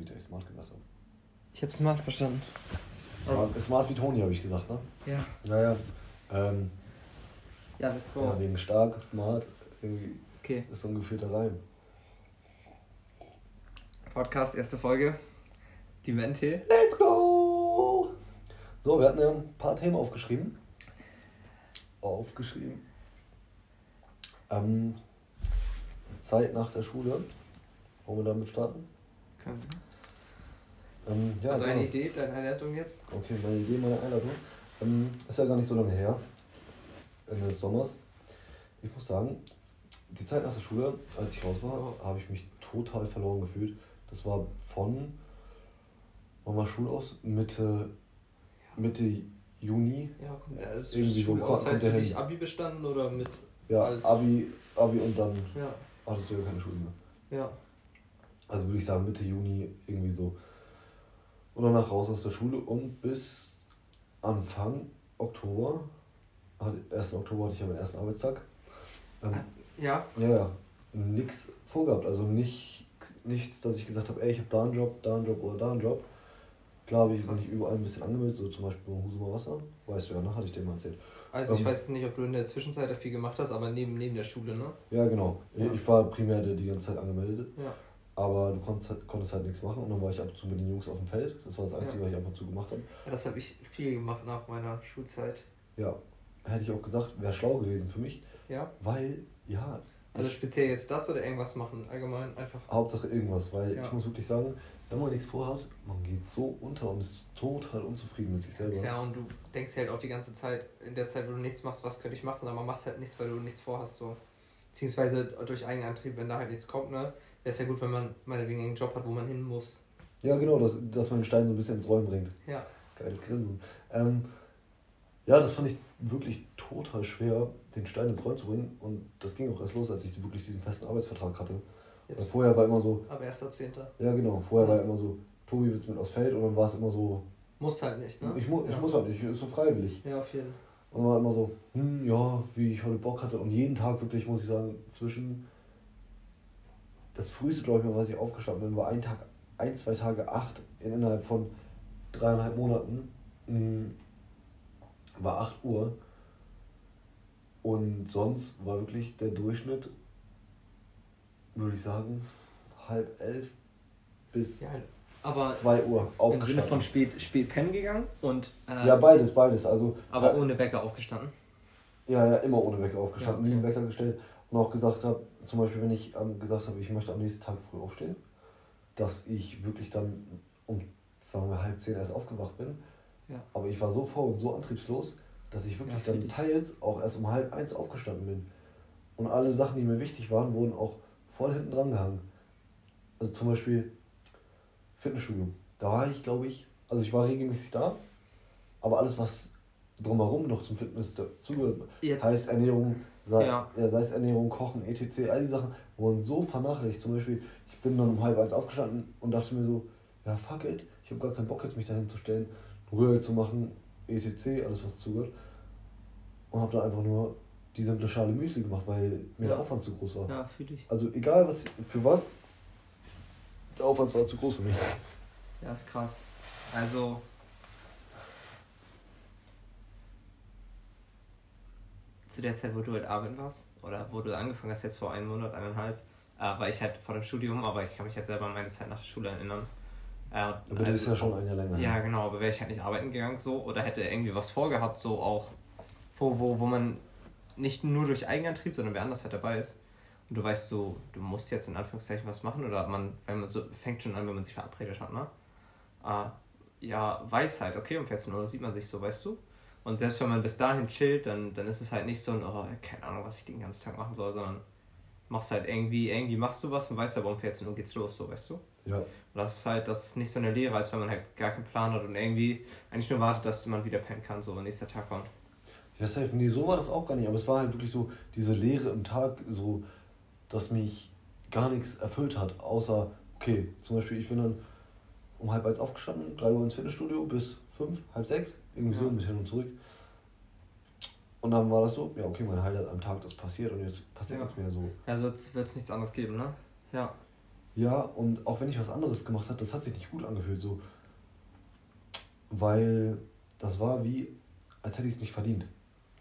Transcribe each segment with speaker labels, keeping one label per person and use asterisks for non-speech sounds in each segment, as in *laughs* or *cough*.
Speaker 1: wieder ich smart gesagt habe.
Speaker 2: Ich habe smart verstanden.
Speaker 1: Smart, smart wie Toni, habe ich gesagt, ne?
Speaker 2: Ja.
Speaker 1: Naja. Ähm,
Speaker 2: Ja, let's go.
Speaker 1: ja, wegen stark, smart, irgendwie
Speaker 2: Okay.
Speaker 1: ist so ein gefühlter Reim.
Speaker 2: Podcast, erste Folge. Die Mente.
Speaker 1: Let's go! So, wir hatten ja ein paar Themen aufgeschrieben. Aufgeschrieben. Ähm, Zeit nach der Schule. Wollen wir damit starten?
Speaker 2: Können
Speaker 1: Ähm, ja,
Speaker 2: Also
Speaker 1: so.
Speaker 2: eine Idee, deine Einleitung jetzt?
Speaker 1: Okay, meine Idee, meine Einladung. Ähm, ist ja gar nicht so lange her. Ende des Sommers. Ich muss sagen, die Zeit nach der Schule, als ich raus war, habe ich mich total verloren gefühlt. Das war von, wann war Schule aus? Mitte, Mitte Juni.
Speaker 2: Ja, komm, das
Speaker 1: Irgendwie
Speaker 2: ist
Speaker 1: so
Speaker 2: Schule aus. Heißt
Speaker 1: hin.
Speaker 2: dich Abi bestanden oder mit
Speaker 1: Ja,
Speaker 2: alles?
Speaker 1: Abi, Abi und dann
Speaker 2: Ja,
Speaker 1: hattest du ja keine Schule mehr.
Speaker 2: ja.
Speaker 1: Also würde ich sagen Mitte Juni irgendwie so. Und danach raus aus der Schule und bis Anfang Oktober, hatte- 1. Oktober hatte ich ja meinen ersten Arbeitstag. Ähm,
Speaker 2: Ja,
Speaker 1: ja, ja, nix vorgehabt. Also nicht, nichts, dass ich gesagt habe, ey, ich habe da einen Job, da einen Job oder da einen Job. Klar habe ich
Speaker 2: Krass.
Speaker 1: mich überall ein bisschen angemeldet, so zum Beispiel bei Husumer Wasser. Weißt du ja, ne? Hatte ich dir mal erzählt.
Speaker 2: also ich
Speaker 1: Ähm.
Speaker 2: weiß nicht, ob du in der Zwischenzeit viel gemacht hast, aber neben, neben der Schule, ne?
Speaker 1: Ja, genau.
Speaker 2: Ja.
Speaker 1: Ich war primär die ganze Zeit angemeldet.
Speaker 2: Ja.
Speaker 1: Aber du konntest halt, konntest halt nichts machen und dann war ich ab und zu mit den Jungs auf dem Feld. Das war das Einzige, was ich ab und zu gemacht habe.
Speaker 2: ja das habe ich viel gemacht nach meiner Schulzeit.
Speaker 1: Ja, hätte ich auch gesagt, wäre schlau gewesen für mich,
Speaker 2: Ja?
Speaker 1: weil, ja,
Speaker 2: Also speziell jetzt das oder irgendwas machen? Allgemein einfach.
Speaker 1: Hauptsache irgendwas, weil
Speaker 2: Ja.
Speaker 1: ich muss wirklich sagen, wenn man nichts vorhat, man geht so unter und ist total unzufrieden mit sich selber.
Speaker 2: Ja, und du denkst halt auch die ganze Zeit, in der Zeit, wo du nichts machst, was könnte ich machen, aber machst halt nichts, weil du nichts vorhast. So. Beziehungsweise durch Eigenantrieb, wenn da halt nichts kommt, ne? Wäre es ja gut, wenn man meinetwegen einen Job hat, wo man hin muss.
Speaker 1: Ja, genau, dass, dass man den Stein so ein bisschen ins Rollen bringt.
Speaker 2: Ja.
Speaker 1: Geiles Grinsen. Ähm, ja, das fand ich wirklich total schwer, den Stein ins Rollen zu bringen. Und das ging auch erst los, als ich wirklich diesen festen Arbeitsvertrag hatte. Weil
Speaker 2: Jetzt
Speaker 1: vorher war immer so,
Speaker 2: ab 1.10.
Speaker 1: ja genau, vorher war immer so, Tobi willst mit aufs Feld und dann war es immer so,
Speaker 2: Muss halt nicht, ne?
Speaker 1: ich, mu ich
Speaker 2: ja.
Speaker 1: muss halt nicht, ist so freiwillig.
Speaker 2: Ja, auf jeden Fall.
Speaker 1: Und dann war immer so, hm, ja, wie ich heute Bock hatte. Und jeden Tag wirklich, muss ich sagen, zwischen das früheste, glaube ich, mal, was ich aufgestanden bin, war ein Tag, ein, zwei Tage, acht in, innerhalb von dreieinhalb Monaten. hm, War 8 Uhr. Und sonst war wirklich der Durchschnitt, würde ich sagen, halb elf bis
Speaker 2: Ja, aber
Speaker 1: 2 Uhr
Speaker 2: im
Speaker 1: aufgestanden.
Speaker 2: Sinne von spät, spät pennen gegangen und. Äh,
Speaker 1: ja, beides, beides. Also,
Speaker 2: Aber
Speaker 1: äh,
Speaker 2: ohne Wecker aufgestanden.
Speaker 1: Ja, ja, immer ohne Wecker aufgestanden,
Speaker 2: Ja,
Speaker 1: nie
Speaker 2: okay.
Speaker 1: einen Wecker gestellt und auch gesagt habe, zum Beispiel, wenn ich ähm, gesagt habe, ich möchte am nächsten Tag früh aufstehen, dass ich wirklich dann um, sagen wir, halb zehn erst aufgewacht bin.
Speaker 2: Ja.
Speaker 1: Aber ich war so faul und so antriebslos, dass ich wirklich
Speaker 2: Ja,
Speaker 1: dann teils auch erst um halb eins aufgestanden bin. Und alle Sachen, die mir wichtig waren, wurden auch voll hinten dran gehangen. Also zum Beispiel Fitnessstudio. Da war ich, glaube ich, also ich war regelmäßig da, aber alles, was drumherum noch zum Fitness dazugehört, heißt Ernährung, sei,
Speaker 2: Ja.
Speaker 1: ja. sei es Ernährung, Kochen, etc., all die Sachen wurden so vernachlässigt. Zum Beispiel, ich bin dann um halb eins aufgestanden und dachte mir so, ja fuck it, ich habe gar keinen Bock jetzt mich dahin zu stellen, Rührei zu machen, etc., alles was zugehört. Und habe dann einfach nur die simple Schale Müsli gemacht, weil mir
Speaker 2: Ja.
Speaker 1: der Aufwand zu groß war.
Speaker 2: Ja, fühle ich.
Speaker 1: Also egal was für was, der Aufwand war zu groß für mich.
Speaker 2: Ja, ist krass. Also. Zu der Zeit, wo du halt arbeiten warst, oder wo du angefangen hast, jetzt vor einem Monat, eineinhalb, äh, war ich halt vor dem Studium, aber ich kann mich halt selber an meine Zeit nach der Schule erinnern. Äh,
Speaker 1: Aber das ist ja schon ein Jahr länger.
Speaker 2: Ja, genau, aber wäre ich halt nicht arbeiten gegangen so oder hätte irgendwie was vorgehabt, so auch, wo, wo, wo man nicht nur durch Eigenantrieb, sondern wer anders halt dabei ist. Und du weißt so, du musst jetzt in Anführungszeichen was machen oder man, wenn man so, fängt schon an, wenn man sich verabredet hat, ne? Äh, ja, weiß halt, okay, um 14 Uhr sieht man sich so, weißt du? Und selbst wenn man bis dahin chillt, dann, dann ist es halt nicht so ein, oh, keine Ahnung, was ich den ganzen Tag machen soll, sondern machst halt irgendwie, irgendwie machst du was und weißt aber um 14 Uhr geht's los, so, weißt du?
Speaker 1: Ja.
Speaker 2: Und das ist halt, das ist nicht so eine Lehre, als wenn man halt gar keinen Plan hat und irgendwie eigentlich nur wartet, dass man wieder pennen kann, so wenn nächster Tag kommt.
Speaker 1: Ja, safe. Nee, so war das auch gar nicht. Aber es war halt wirklich so diese Leere im Tag, so, dass mich gar nichts erfüllt hat. Außer, okay, zum Beispiel, ich bin dann um halb eins aufgestanden, drei Uhr ins Fitnessstudio bis fünf, halb sechs, irgendwie so
Speaker 2: Ja.
Speaker 1: ein bisschen und zurück. Und dann war das so, ja, okay, mein Highlight am Tag, das passiert und jetzt passiert
Speaker 2: Ja.
Speaker 1: nichts mehr so.
Speaker 2: Also wird es nichts anderes geben, ne? Ja.
Speaker 1: Ja, und auch wenn ich was anderes gemacht habe, das hat sich nicht gut angefühlt, so. Weil das war wie, als hätte ich es nicht verdient,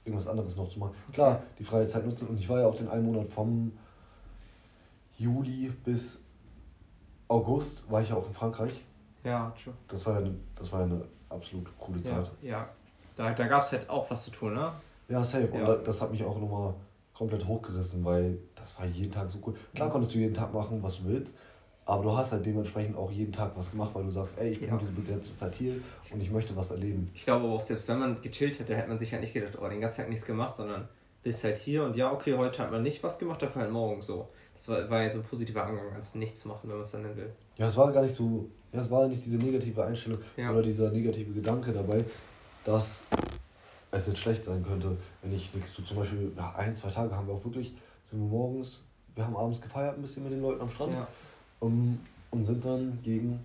Speaker 1: irgendwas anderes noch zu machen. Klar, die freie Zeit nutzen und ich war ja auch den einen Monat vom Juli bis August, war ich ja auch in Frankreich.
Speaker 2: Ja, true.
Speaker 1: Das war ja eine, das war ja eine absolut coole
Speaker 2: Ja,
Speaker 1: Zeit.
Speaker 2: ja. Da, da gab es halt auch was zu tun, ne?
Speaker 1: Ja, safe. Und
Speaker 2: Ja.
Speaker 1: da, das hat mich auch nochmal komplett hochgerissen, weil das war jeden Tag so cool. Klar konntest du jeden Tag machen, was du willst, aber du hast halt dementsprechend auch jeden Tag was gemacht, weil du sagst, ey, ich bin
Speaker 2: Ja.
Speaker 1: diese begrenzte Zeit hier und ich möchte was erleben.
Speaker 2: Ich glaube auch, selbst wenn man gechillt hätte, hätte man sich halt nicht gedacht, oh, den ganzen Tag nichts gemacht, sondern bist halt hier und ja, okay, heute hat man nicht was gemacht, dafür halt morgen so. Das war, war ja so ein positiver Angang als nichts machen, wenn man es dann nennen will.
Speaker 1: Ja, es war gar nicht so, ja, es war nicht diese negative Einstellung
Speaker 2: Ja.
Speaker 1: oder dieser negative Gedanke dabei, dass es jetzt schlecht sein könnte, wenn ich nichts tue. Zum Beispiel, ja, ein, zwei Tage haben wir auch wirklich, sind wir morgens, wir haben abends gefeiert ein bisschen mit den Leuten am Strand.
Speaker 2: Ja.
Speaker 1: Um, und sind dann gegen,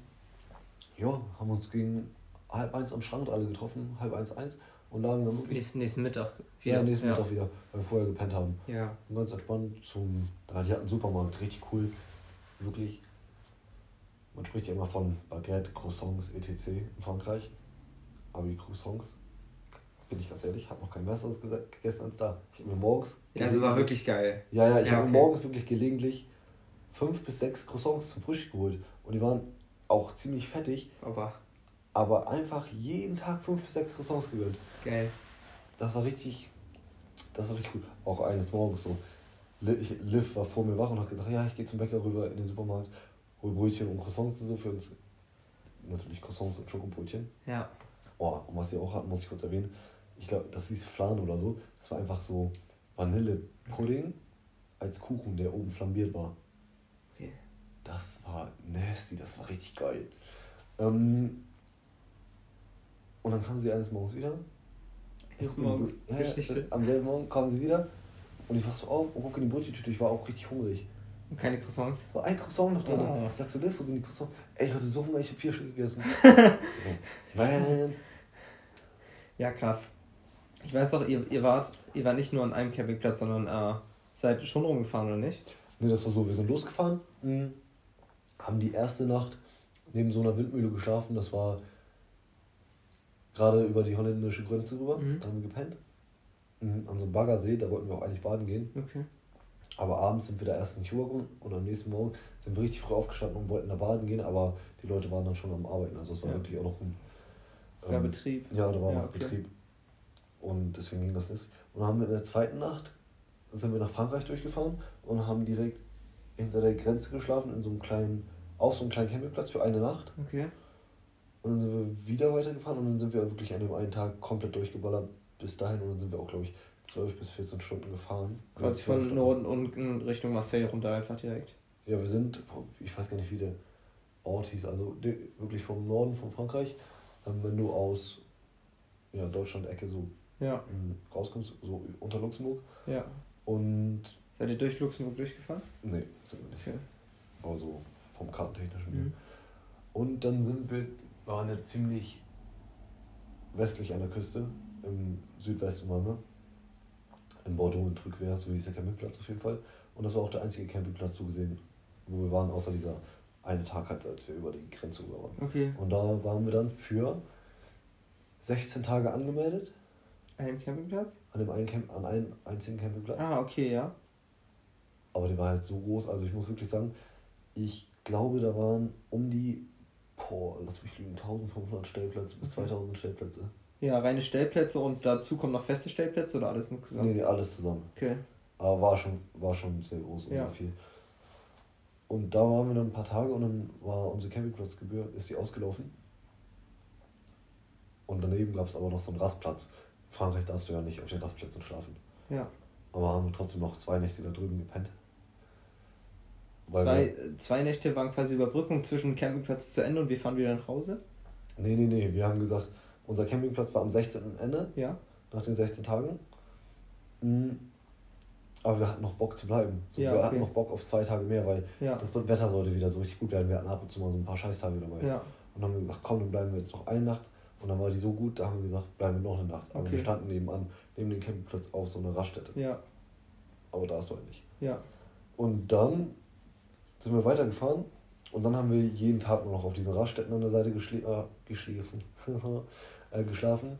Speaker 1: ja, haben uns gegen halb eins am Strand alle getroffen, halb eins, eins und lagen dann wirklich
Speaker 2: Nächsten, nächsten Mittag.
Speaker 1: ja, nächsten
Speaker 2: ja.
Speaker 1: Mittag wieder, weil wir vorher gepennt haben.
Speaker 2: Ja.
Speaker 1: Und ganz entspannt zum, da die hatten einen Supermarkt, richtig cool, wirklich. Man spricht ja immer von Baguette, Croissants, etc. in Frankreich. Aber die Croissants, bin ich ganz ehrlich, habe noch kein besseres gegessen als da. Ich habe mir morgens.
Speaker 2: Ja, also war wirklich geil.
Speaker 1: Ja, ja, ich
Speaker 2: Ja,
Speaker 1: habe mir
Speaker 2: okay.
Speaker 1: morgens wirklich gelegentlich fünf bis sechs Croissants zum Frühstück geholt. Und die waren auch ziemlich fettig,
Speaker 2: Aber
Speaker 1: aber einfach jeden Tag fünf bis sechs Croissants gegönnt.
Speaker 2: geil.
Speaker 1: Das war richtig, das war richtig gut. Auch eines Morgens so. Liv war vor mir wach und hat gesagt, ja, ich gehe zum Bäcker rüber in den Supermarkt, Brötchen und Croissants und so für uns. Natürlich Croissants und Schokobrötchen.
Speaker 2: Ja.
Speaker 1: Oh, und was sie auch hatten, muss ich kurz erwähnen. Ich glaube, das hieß Flan oder so. Das war einfach so Vanillepudding als Kuchen, der oben flambiert war.
Speaker 2: Okay.
Speaker 1: Das war nasty, das war richtig geil. Ähm, und dann kam sie eines Morgens wieder.
Speaker 2: Eines Morgens,
Speaker 1: Ja, ja, am selben Morgen kamen sie wieder und ich wach so auf und gucke in die Brötchentüte. Ich war auch richtig hungrig.
Speaker 2: Und keine Croissants.
Speaker 1: War ein Croissant noch drin.
Speaker 2: Oh.
Speaker 1: Ich sag so, Liv, wo sind die Croissants? Ey, ich hatte so Hunger, ich habe vier Stück gegessen. *laughs* Nein.
Speaker 2: Ja, krass. Ich weiß doch, ihr, ihr wart, ihr wart nicht nur an einem Campingplatz, sondern äh, seid schon rumgefahren, oder nicht?
Speaker 1: Nee, das war so, wir sind losgefahren, mh, haben die erste Nacht neben so einer Windmühle geschlafen. Das war gerade über die holländische Grenze rüber.
Speaker 2: Mhm.
Speaker 1: Da haben wir gepennt. Mhm, An so einem Baggersee, da wollten wir auch eigentlich baden gehen.
Speaker 2: Okay.
Speaker 1: Aber abends sind wir da erst nicht rübergekommen und am nächsten Morgen sind wir richtig früh aufgestanden und wollten da baden gehen, aber die Leute waren dann schon am Arbeiten. Also es war
Speaker 2: Ja.
Speaker 1: wirklich auch noch ein
Speaker 2: Ja, Betrieb.
Speaker 1: Ja, da war
Speaker 2: Ja,
Speaker 1: noch
Speaker 2: okay.
Speaker 1: Betrieb. Und deswegen ging das nicht. Und dann haben wir in der zweiten Nacht sind wir nach Frankreich durchgefahren und haben direkt hinter der Grenze geschlafen in so einem kleinen, auf so einem kleinen Campingplatz für eine Nacht.
Speaker 2: Okay.
Speaker 1: Und dann sind wir wieder weitergefahren und dann sind wir wirklich an dem einen Tag komplett durchgeballert bis dahin und dann sind wir auch, glaube ich, 12 bis 14 Stunden gefahren.
Speaker 2: Quasi
Speaker 1: Ja, 12
Speaker 2: von. Norden und in Richtung Marseille runter einfach direkt.
Speaker 1: Ja, wir sind, ich weiß gar nicht, wie der Ort hieß, also wirklich vom Norden von Frankreich. Ähm, wenn du aus ja, Deutschland-Ecke so
Speaker 2: Ja.
Speaker 1: ähm, rauskommst, so unter Luxemburg.
Speaker 2: Ja.
Speaker 1: Und
Speaker 2: Seid ihr durch Luxemburg durchgefahren?
Speaker 1: nee, sind wir nicht.
Speaker 2: Okay.
Speaker 1: Aber so vom kartentechnischen.
Speaker 2: Mhm.
Speaker 1: Und dann sind wir, waren wir ziemlich westlich an der Küste, im Südwesten waren wir. In Bordeaux und Trückwehr, so hieß der Campingplatz auf jeden Fall. Und das war auch der einzige Campingplatz so gesehen, wo wir waren, außer dieser eine Tag, halt, als wir über die Grenze rüber waren.
Speaker 2: Okay.
Speaker 1: Und da waren wir dann für 16 Tage angemeldet,
Speaker 2: An dem Campingplatz?
Speaker 1: an, dem einen Camp, an einem einzigen Campingplatz.
Speaker 2: Ah, okay, ja.
Speaker 1: Aber der war halt so groß, also ich muss wirklich sagen, ich glaube, da waren um die, boah, lass mich lügen, 1500 Stellplätze bis
Speaker 2: Okay.
Speaker 1: 2000 Stellplätze.
Speaker 2: Ja, reine Stellplätze und dazu kommen noch feste Stellplätze oder alles insgesamt?
Speaker 1: Nee, nee, alles zusammen.
Speaker 2: Okay.
Speaker 1: Aber war schon, war schon sehr groß und
Speaker 2: Ja.
Speaker 1: sehr viel. Und da waren wir dann ein paar Tage und dann war unsere Campingplatzgebühr, ist die ausgelaufen. Und daneben gab es aber noch so einen Rastplatz. In Frankreich darfst du ja nicht auf den Rastplätzen schlafen.
Speaker 2: Ja.
Speaker 1: Aber haben wir trotzdem noch zwei Nächte da drüben gepennt. Weil
Speaker 2: Zwei,
Speaker 1: wir-
Speaker 2: zwei Nächte waren quasi Überbrückung zwischen Campingplatz zu Ende und wir fahren wieder nach Hause.
Speaker 1: Nee, nee, nee. Wir haben gesagt, unser Campingplatz war am 16. Ende,
Speaker 2: Ja.
Speaker 1: nach den 16 Tagen. Mm, Aber wir hatten noch Bock zu bleiben. So,
Speaker 2: Ja,
Speaker 1: wir
Speaker 2: okay.
Speaker 1: hatten noch Bock auf zwei Tage mehr, weil
Speaker 2: Ja.
Speaker 1: das Wetter sollte wieder so richtig gut werden. Wir hatten ab und zu mal so ein paar Scheißtage dabei.
Speaker 2: Ja.
Speaker 1: Und dann haben wir gesagt, komm, dann bleiben wir jetzt noch eine Nacht. Und dann war die so gut, da haben wir gesagt, bleiben wir noch eine Nacht. Aber
Speaker 2: Okay.
Speaker 1: wir standen nebenan, neben dem Campingplatz auf so einer Raststätte.
Speaker 2: Ja.
Speaker 1: Aber da ist du halt nicht.
Speaker 2: Ja.
Speaker 1: Und dann sind wir weitergefahren und dann haben wir jeden Tag nur noch auf diesen Raststätten an der Seite geschl äh, geschlafen. *laughs* äh, geschlafen.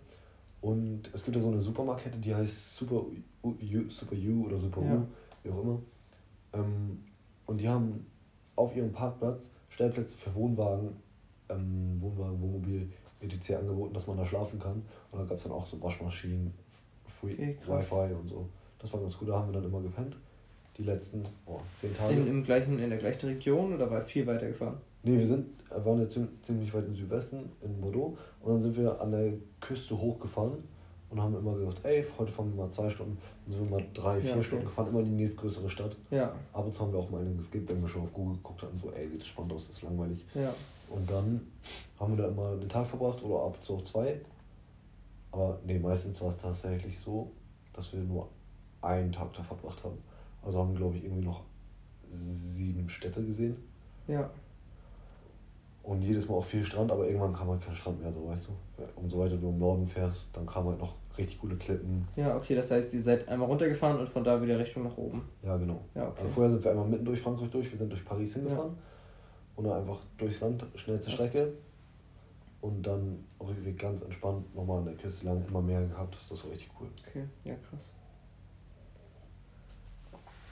Speaker 1: Und es gibt ja so eine Supermarktkette, die heißt Super U, U Super U oder Super ja. U, wie auch immer. Ähm, und die haben auf ihrem Parkplatz Stellplätze für Wohnwagen, ähm, Wohnwagen, Wohnmobil, etc. angeboten, dass man da schlafen kann. Und da gab es dann auch so Waschmaschinen, Free okay, Wi-Fi und so. Das war ganz cool, da haben wir dann immer gepennt. Die letzten oh, zehn Tage.
Speaker 2: In, im gleichen, in der gleichen Region oder war viel weiter gefahren?
Speaker 1: Nee, wir sind, waren jetzt ziemlich weit im Südwesten, in Bordeaux. Und dann sind wir an der Küste hochgefahren und haben immer gesagt, ey, heute fahren wir mal zwei Stunden. Dann sind wir mal drei, vier ja, okay. Stunden gefahren, immer in die nächstgrößere Stadt. Ja. Ab und zu haben wir auch mal einen geskippt, wenn wir schon auf Google geguckt hatten, so, ey, sieht das spannend aus, das ist langweilig. Ja. Und dann haben wir da immer den Tag verbracht oder ab und zu auch zwei. Aber nee, meistens war es tatsächlich so, dass wir nur einen Tag da verbracht haben. Also haben wir, glaube ich, irgendwie noch sieben Städte gesehen. Ja. Und jedes Mal auch viel Strand, aber irgendwann kam halt kein Strand mehr, so weißt du. Umso weiter du im Norden fährst, dann kamen halt noch richtig coole Klippen.
Speaker 2: Ja, okay, das heißt, ihr seid einmal runtergefahren und von da wieder Richtung nach oben.
Speaker 1: Ja, genau. Ja, okay. Also vorher sind wir einmal mitten durch Frankreich durch, wir sind durch Paris hingefahren ja. und dann einfach durch Sand, schnellste Was? Strecke. Und dann Rückweg ganz entspannt nochmal an der Küste lang, immer mehr gehabt. Das war richtig cool.
Speaker 2: Okay, ja krass.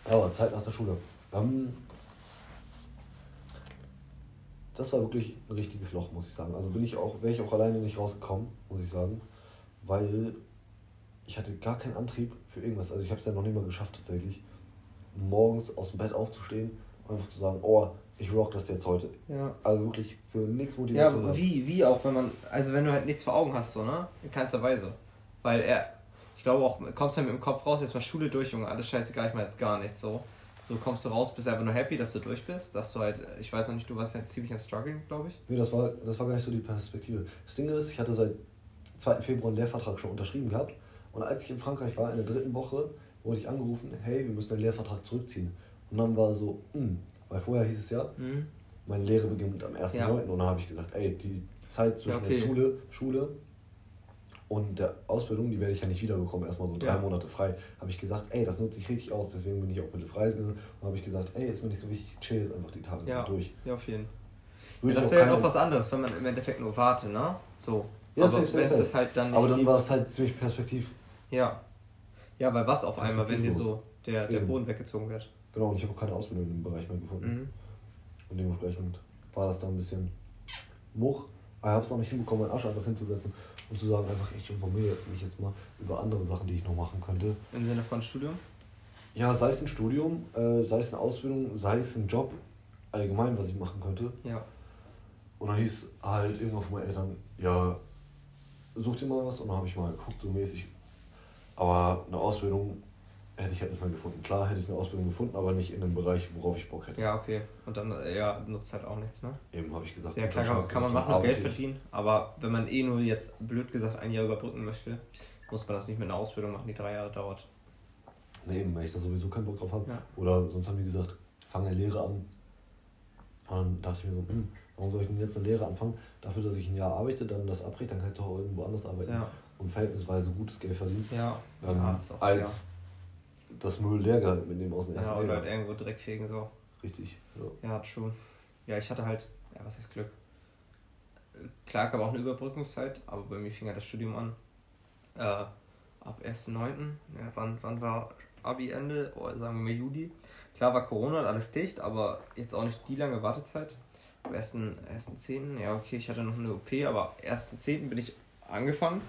Speaker 1: Aber Zeit nach der Schule. Ähm, das war wirklich ein richtiges Loch, muss ich sagen. Also bin ich auch, wäre ich auch alleine nicht rausgekommen, muss ich sagen. Weil ich hatte gar keinen Antrieb für irgendwas. Also ich habe es ja noch nicht mal geschafft tatsächlich, morgens aus dem Bett aufzustehen und einfach zu sagen, oh, ich rock das jetzt heute. Ja. Also wirklich für nichts
Speaker 2: motiviert. Ja, wie, wie auch, wenn man, also wenn du halt nichts vor Augen hast, so, ne? In keinster Weise. Weil er, ich glaube auch, kommst du ja mit dem Kopf raus, jetzt mal Schule durch, Junge, alles scheißegal, ich mal jetzt gar nichts, so. So kommst du raus, bist einfach nur happy, dass du durch bist, dass du halt, ich weiß noch nicht, du warst ja ziemlich am Struggeln, glaube ich.
Speaker 1: Nee, das war, das war gar nicht so die Perspektive. Das Ding ist, ich hatte seit 2. Februar einen Lehrvertrag schon unterschrieben gehabt und als ich in Frankreich war, in der dritten Woche, wurde ich angerufen, hey, wir müssen den Lehrvertrag zurückziehen. Und dann war so, hm, weil vorher hieß es ja, mhm. meine Lehre beginnt am 1.9. Ja. und dann habe ich gesagt, ey, die Zeit zwischen ja, okay. der Schule, Schule und der Ausbildung, die werde ich ja nicht wiederbekommen, erstmal so drei ja. Monate frei, habe ich gesagt, ey, das nutze ich richtig aus, deswegen bin ich auch mit Reisen gegangen und habe ich gesagt, ey, jetzt bin ich so wichtig, chill jetzt einfach die Tage
Speaker 2: ja.
Speaker 1: durch.
Speaker 2: Ja, auf jeden Fall. Ja, das wäre ja auch was anderes, wenn man im Endeffekt nur wartet, ne? So. Ja, aber
Speaker 1: wenn es halt dann Aber dann war es halt ziemlich perspektiv.
Speaker 2: Ja. Ja, weil was auf einmal, wenn dir so der, der Boden weggezogen wird.
Speaker 1: Genau, und ich habe auch keine Ausbildung im Bereich mehr gefunden. Mhm. Und dementsprechend war das dann ein bisschen much. Aber ich habe es auch nicht hinbekommen, meinen Arsch einfach hinzusetzen und zu sagen, einfach, ich informiere mich jetzt mal über andere Sachen, die ich noch machen könnte.
Speaker 2: Im Sinne von Studium?
Speaker 1: Ja, sei es ein Studium, äh, sei es eine Ausbildung, sei es ein Job, allgemein, was ich machen könnte. Ja. Und dann hieß halt irgendwann von meinen Eltern, ja, such dir mal was und dann habe ich mal geguckt, so mäßig. Aber eine Ausbildung hätte ich halt nicht mehr gefunden. Klar hätte ich eine Ausbildung gefunden, aber nicht in dem Bereich, worauf ich Bock hätte.
Speaker 2: Ja, okay. Und dann äh, ja, nutzt halt auch nichts, ne?
Speaker 1: Eben, habe ich gesagt.
Speaker 2: Ja, klar, kann, kann man machen und Geld verdienen, aber wenn man eh nur jetzt, blöd gesagt, ein Jahr überbrücken möchte, muss man das nicht mit einer Ausbildung machen, die drei Jahre dauert.
Speaker 1: Ne, eben, weil ich da sowieso keinen Bock drauf habe. Ja. Oder sonst haben die gesagt, fang eine Lehre an. Und dann dachte ich mir so, hm, warum soll ich denn jetzt eine Lehre anfangen? Dafür, dass ich ein Jahr arbeite, dann das abbreche, dann kann ich doch irgendwo anders arbeiten. Ja. Und verhältnisweise gutes Geld verdienen. Ja. Ähm, ja als das Müll leer gehalten mitnehmen aus dem
Speaker 2: ersten Ja, oder halt irgendwo Dreck fegen so.
Speaker 1: Richtig.
Speaker 2: Ja. ja, schon. Ja, ich hatte halt, ja, was heißt Glück? Klar gab auch eine Überbrückungszeit, aber bei mir fing ja das Studium an. Äh, ab 1.9. Ja, wann, wann war Abi-Ende? Oder sagen wir mal Juli. Klar war Corona und alles dicht, aber jetzt auch nicht die lange Wartezeit. Am 1.10. Ja, okay, ich hatte noch eine OP, aber am 1.10. bin ich angefangen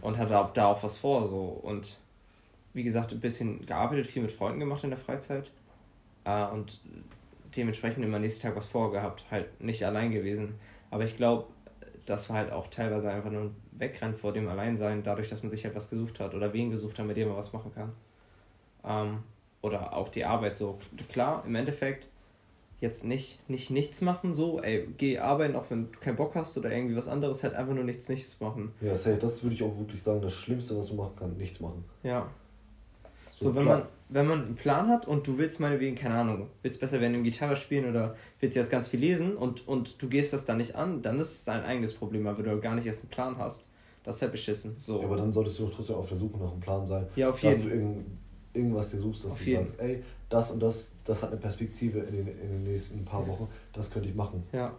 Speaker 2: und hatte da auch was vor. So. Und wie gesagt, ein bisschen gearbeitet, viel mit Freunden gemacht in der Freizeit. Äh, und dementsprechend immer nächsten Tag was vorgehabt. Halt nicht allein gewesen. Aber ich glaube, das war halt auch teilweise einfach nur ein Wegrennen vor dem Alleinsein, dadurch, dass man sich halt was gesucht hat oder wen gesucht hat, mit dem man was machen kann. Ähm, oder auch die Arbeit so. Klar, im Endeffekt jetzt nicht, nicht nichts machen, so, ey, geh arbeiten, auch wenn du keinen Bock hast oder irgendwie was anderes, halt einfach nur nichts, nichts machen.
Speaker 1: Ja, das würde ich auch wirklich sagen, das Schlimmste, was du machen kannst, nichts machen.
Speaker 2: Ja, so, wenn man, wenn man einen Plan hat und du willst meinetwegen, keine Ahnung, willst besser werden im Gitarre spielen oder willst jetzt ganz viel lesen und, und du gehst das dann nicht an, dann ist es dein eigenes Problem, weil du gar nicht erst einen Plan hast. Das ist halt beschissen. So.
Speaker 1: Ja, aber dann solltest du trotzdem auf der Suche nach einem Plan sein. Ja, auf jeden Fall. irgendwas dir suchst, dass
Speaker 2: Auf
Speaker 1: du
Speaker 2: jeden.
Speaker 1: sagst, ey, das und das, das hat eine Perspektive in den, in den nächsten paar Wochen, das könnte ich machen.
Speaker 2: Ja.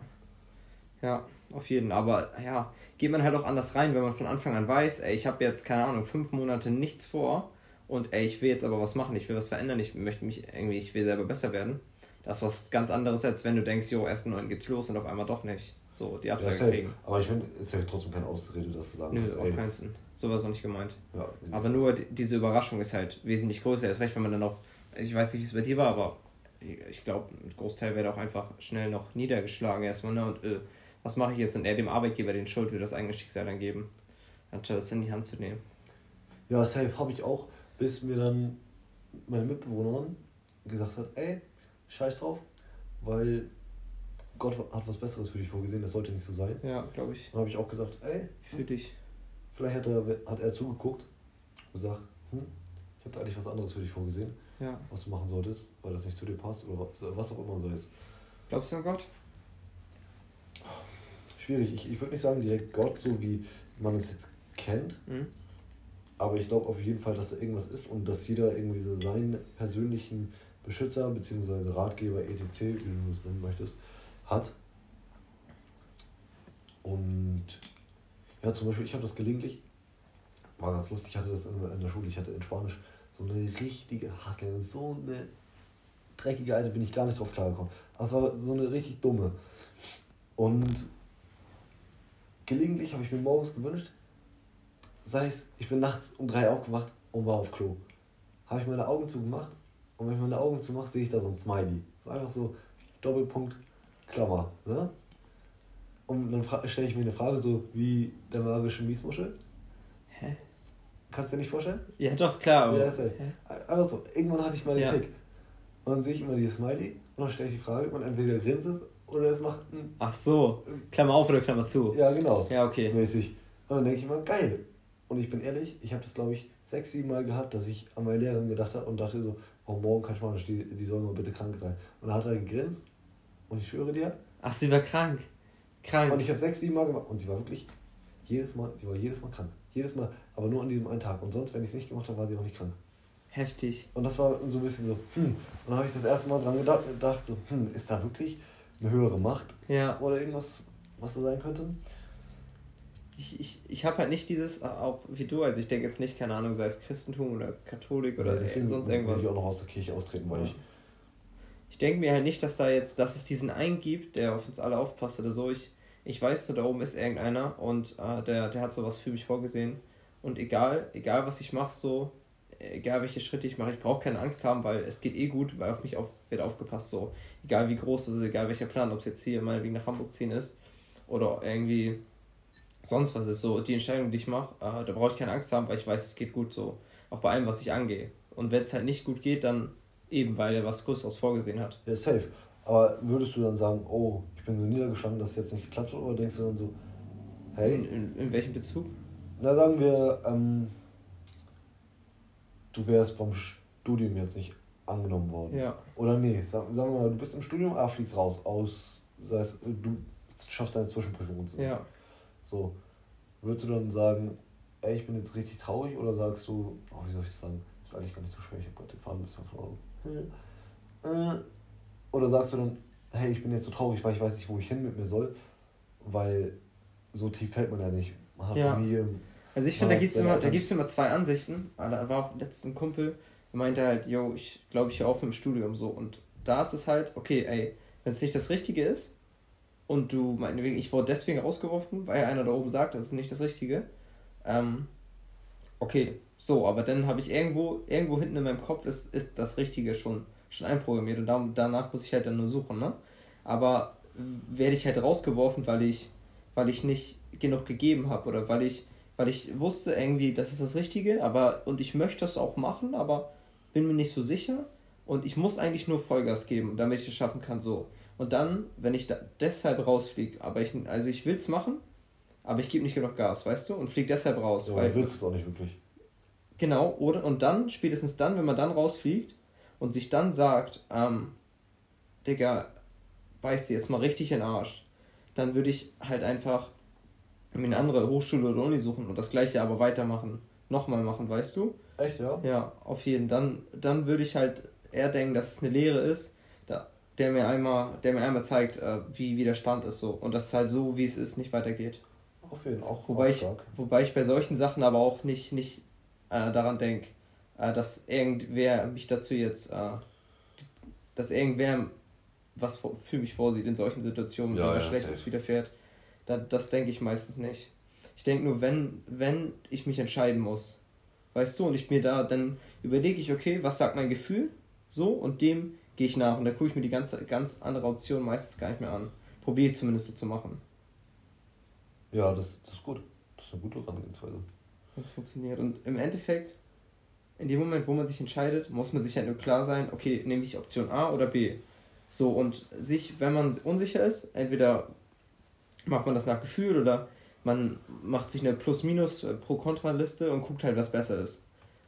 Speaker 2: Ja, auf jeden. Aber ja, geht man halt auch anders rein, wenn man von Anfang an weiß, ey, ich habe jetzt, keine Ahnung, fünf Monate nichts vor und ey, ich will jetzt aber was machen, ich will was verändern, ich möchte mich irgendwie, ich will selber besser werden. Das ist was ganz anderes, als wenn du denkst, jo, erst neun geht's los und auf einmal doch nicht. So, die
Speaker 1: Ja,
Speaker 2: Absage
Speaker 1: safe.
Speaker 2: kriegen.
Speaker 1: Aber ich finde, es ist ja trotzdem keine Ausrede, dass du sagen
Speaker 2: Nö,
Speaker 1: kannst,
Speaker 2: auf
Speaker 1: ey,
Speaker 2: keinen Fall. So war es auch nicht gemeint.
Speaker 1: ja,
Speaker 2: Aber nur die- diese Überraschung ist halt wesentlich größer. Erst recht, wenn man dann auch, ich weiß nicht, wie es bei dir war, aber ich glaube, ein Großteil wäre auch einfach schnell noch niedergeschlagen erstmal, ne? Und äh, was mache ich jetzt? Und er dem Arbeitgeber den Schuld für das eigene Schicksal dann geben, anstatt es in die Hand zu nehmen.
Speaker 1: Ja, safe habe ich auch, bis mir dann meine Mitbewohnerin gesagt hat, ey, scheiß drauf, weil Gott hat was Besseres für dich vorgesehen, das sollte nicht so sein.
Speaker 2: Ja, glaube ich.
Speaker 1: Dann habe ich auch gesagt, ey,
Speaker 2: Für dich.
Speaker 1: vielleicht hat er, hat er zugeguckt und gesagt, hm, ich habe da eigentlich was anderes für dich vorgesehen,
Speaker 2: Ja.
Speaker 1: was du machen solltest, weil das nicht zu dir passt oder was, was auch immer so ist.
Speaker 2: Glaubst du an Gott?
Speaker 1: Schwierig, ich, ich würde nicht sagen direkt Gott, so wie man es jetzt kennt,
Speaker 2: Mhm.
Speaker 1: Aber ich glaube auf jeden Fall, dass da irgendwas ist und dass jeder irgendwie so seinen persönlichen Beschützer bzw. Ratgeber, etc., wie du es nennen möchtest, hat. Und ja, zum Beispiel, ich habe das gelegentlich, war ganz lustig, ich hatte das in, in der Schule, ich hatte in Spanisch so eine richtige Hasslehrerin, so eine dreckige Alte, bin ich gar nicht drauf klargekommen. Es war so eine richtig dumme. Und gelegentlich habe ich mir morgens gewünscht, sei es, ich bin nachts um drei aufgewacht und war auf Klo. Habe ich meine Augen zugemacht und wenn ich meine Augen zumache, sehe ich da so ein Smiley. Einfach so Doppelpunkt, Klammer. Ne? Und dann stelle ich mir eine Frage so wie der magische Miesmuschel.
Speaker 2: Hä?
Speaker 1: Kannst du dir nicht vorstellen?
Speaker 2: Ja, doch, klar. Aber
Speaker 1: Ja, ist.
Speaker 2: Hä?
Speaker 1: Einfach so, irgendwann hatte ich mal den
Speaker 2: Ja.
Speaker 1: Tick. Und dann sehe ich immer dieses Smiley und dann stelle ich die Frage und entweder grinst es oder es macht ein.
Speaker 2: Ach so. Klammer auf oder Klammer zu?
Speaker 1: Ja, genau.
Speaker 2: Ja, okay.
Speaker 1: Mäßig. Und dann denke ich immer, geil. Und ich bin ehrlich, ich habe das glaube ich sechs, sieben Mal gehabt, dass ich an meine Lehrerin gedacht habe und dachte so, oh, morgen kann Spanisch, die, die soll mal bitte krank sein. Und dann hat er gegrinst und ich schwöre dir,
Speaker 2: Ach, sie war krank. Krank.
Speaker 1: und ich habe sechs, sieben Mal gemacht und sie war wirklich jedes Mal, sie war jedes Mal krank. Jedes Mal, aber nur an diesem einen Tag. Und sonst, wenn ich es nicht gemacht habe, war sie auch nicht krank.
Speaker 2: Heftig.
Speaker 1: Und das war so ein bisschen so, hm. Und dann habe ich das erste Mal dran gedacht, gedacht so, hm, ist da wirklich eine höhere Macht
Speaker 2: Ja.
Speaker 1: oder irgendwas, was da sein könnte?
Speaker 2: Ich, ich, ich habe halt nicht dieses, äh, auch wie du, also ich denke jetzt nicht, keine Ahnung, sei es Christentum oder Katholik oder
Speaker 1: deswegen
Speaker 2: sonst
Speaker 1: will
Speaker 2: irgendwas.
Speaker 1: ich auch noch aus der Kirche austreten, weil
Speaker 2: Ja.
Speaker 1: ich
Speaker 2: Ich denke mir halt nicht, dass da jetzt, dass es diesen einen gibt, der auf uns alle aufpasst oder so. Ich, ich weiß, so da oben ist irgendeiner und äh, der, der hat sowas für mich vorgesehen. Und egal, egal was ich mache, so, egal welche Schritte ich mache, ich brauche keine Angst haben, weil es geht eh gut, weil auf mich auf, wird aufgepasst, so. Egal wie groß es ist, egal welcher Plan, ob es jetzt hier meinetwegen nach Hamburg ziehen ist oder irgendwie sonst was ist, so, die Entscheidung, die ich mache, äh, da brauche ich keine Angst haben, weil ich weiß, es geht gut, so. Auch bei allem, was ich angehe. Und wenn es halt nicht gut geht, dann eben, weil er was Größeres vorgesehen hat.
Speaker 1: Ja, safe. Aber würdest du dann sagen, oh, ich bin so niedergeschlagen, dass es jetzt nicht geklappt hat? Oder denkst du dann so, hey,
Speaker 2: In, in, in welchem Bezug?
Speaker 1: na sagen wir, ähm, du wärst beim Studium jetzt nicht angenommen worden.
Speaker 2: Ja.
Speaker 1: Oder nee, sag, sagen wir mal, du bist im Studium, aber fliegst raus aus, sei es, du schaffst deine Zwischenprüfung und so.
Speaker 2: Ja.
Speaker 1: So, würdest du dann sagen, ey, ich bin jetzt richtig traurig oder sagst du, oh, wie soll ich das sagen? Das ist eigentlich gar nicht so schwer, ich habe gerade den Faden ein bisschen verloren. Äh, Oder sagst du dann, hey, ich bin jetzt so traurig, weil ich weiß nicht, wo ich hin mit mir soll, weil so tief fällt man ja nicht. Man hat
Speaker 2: Ja.
Speaker 1: Familie.
Speaker 2: Also ich finde, da gibt es
Speaker 1: deine
Speaker 2: immer, da
Speaker 1: Eltern.
Speaker 2: gibt's immer zwei Ansichten. Ah, Da war auch letztens ein Kumpel, der meinte halt, yo, ich glaube, ich höre auf mit dem Studium so. Und da ist es halt, okay, ey, wenn es nicht das Richtige ist und du, meinetwegen, ich wurde deswegen rausgeworfen, weil einer da oben sagt, das ist nicht das Richtige, ähm, okay, so, aber dann habe ich irgendwo, irgendwo hinten in meinem Kopf ist, ist das Richtige schon, schon einprogrammiert und da, danach muss ich halt dann nur suchen, ne? Aber werde ich halt rausgeworfen, weil ich, weil ich nicht genug gegeben habe oder weil ich, weil ich wusste irgendwie, das ist das Richtige, aber und ich möchte das auch machen, aber bin mir nicht so sicher und ich muss eigentlich nur Vollgas geben, damit ich es schaffen kann, so. Und dann, wenn ich da deshalb rausfliege, aber ich, also ich will es machen, aber ich gebe nicht genug Gas, weißt du, und fliege deshalb raus,
Speaker 1: Ja,
Speaker 2: weil
Speaker 1: weil willst du es auch nicht wirklich.
Speaker 2: Genau, oder? Und dann, spätestens dann, wenn man dann rausfliegt und sich dann sagt, ähm, Digga, beiß dir jetzt mal richtig in den Arsch, dann würde ich halt einfach mir eine andere Hochschule oder Uni suchen und das gleiche aber weitermachen. nochmal machen, weißt du?
Speaker 1: Echt, ja?
Speaker 2: Ja, auf jeden. Dann, dann würde ich halt eher denken, dass es eine Lehre ist, der mir einmal, der mir einmal zeigt, äh, wie, wie der Stand ist so. Und dass es halt so, wie es ist, nicht weitergeht.
Speaker 1: Auf jeden Fall. Auch,
Speaker 2: Wobei,
Speaker 1: auch
Speaker 2: ich, wobei ich bei solchen Sachen aber auch nicht, nicht äh, daran denke, äh, dass irgendwer mich dazu jetzt, äh, dass irgendwer was für mich vorsieht in solchen Situationen,
Speaker 1: Ja,
Speaker 2: wenn was
Speaker 1: ja,
Speaker 2: Schlechtes
Speaker 1: safe.
Speaker 2: widerfährt. Da, das denke ich meistens nicht. Ich denke nur, wenn, wenn ich mich entscheiden muss, weißt du, und ich mir da, dann überlege ich, okay, was sagt mein Gefühl? So, und dem gehe ich nach. Und da gucke ich mir die ganze, ganz andere Option meistens gar nicht mehr an. Probiere ich zumindest so zu machen,
Speaker 1: Ja, das, das ist gut. Das ist eine gute Herangehensweise.
Speaker 2: es funktioniert. Und im Endeffekt, in dem Moment, wo man sich entscheidet, muss man sich halt nur klar sein, okay, nehme ich Option A oder B. So, und sich, wenn man unsicher ist, entweder macht man das nach Gefühl oder man macht sich eine Plus-Minus äh, und guckt halt, was besser ist.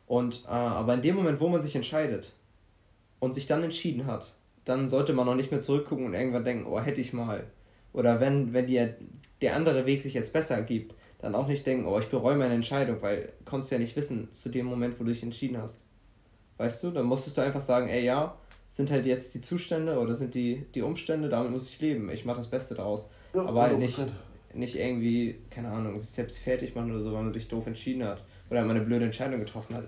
Speaker 2: Und, äh, aber in dem Moment, wo man sich entscheidet und sich dann entschieden hat, dann sollte man noch nicht mehr zurückgucken und irgendwann denken, oh, hätte ich mal. Oder wenn, wenn die, der andere Weg sich jetzt besser ergibt, dann auch nicht denken, oh, ich bereue meine Entscheidung, weil konntest ja nicht wissen zu dem Moment, wo du dich entschieden hast. Weißt du, dann musstest du einfach sagen, ey, ja, sind halt jetzt die Zustände oder sind die, die Umstände, damit muss ich leben. Ich mache das Beste daraus.
Speaker 1: Ja,
Speaker 2: Aber halt nicht,
Speaker 1: 100%.
Speaker 2: nicht irgendwie, keine Ahnung, sich selbst fertig machen oder so, weil man sich doof entschieden hat. Oder mal eine blöde Entscheidung getroffen hat.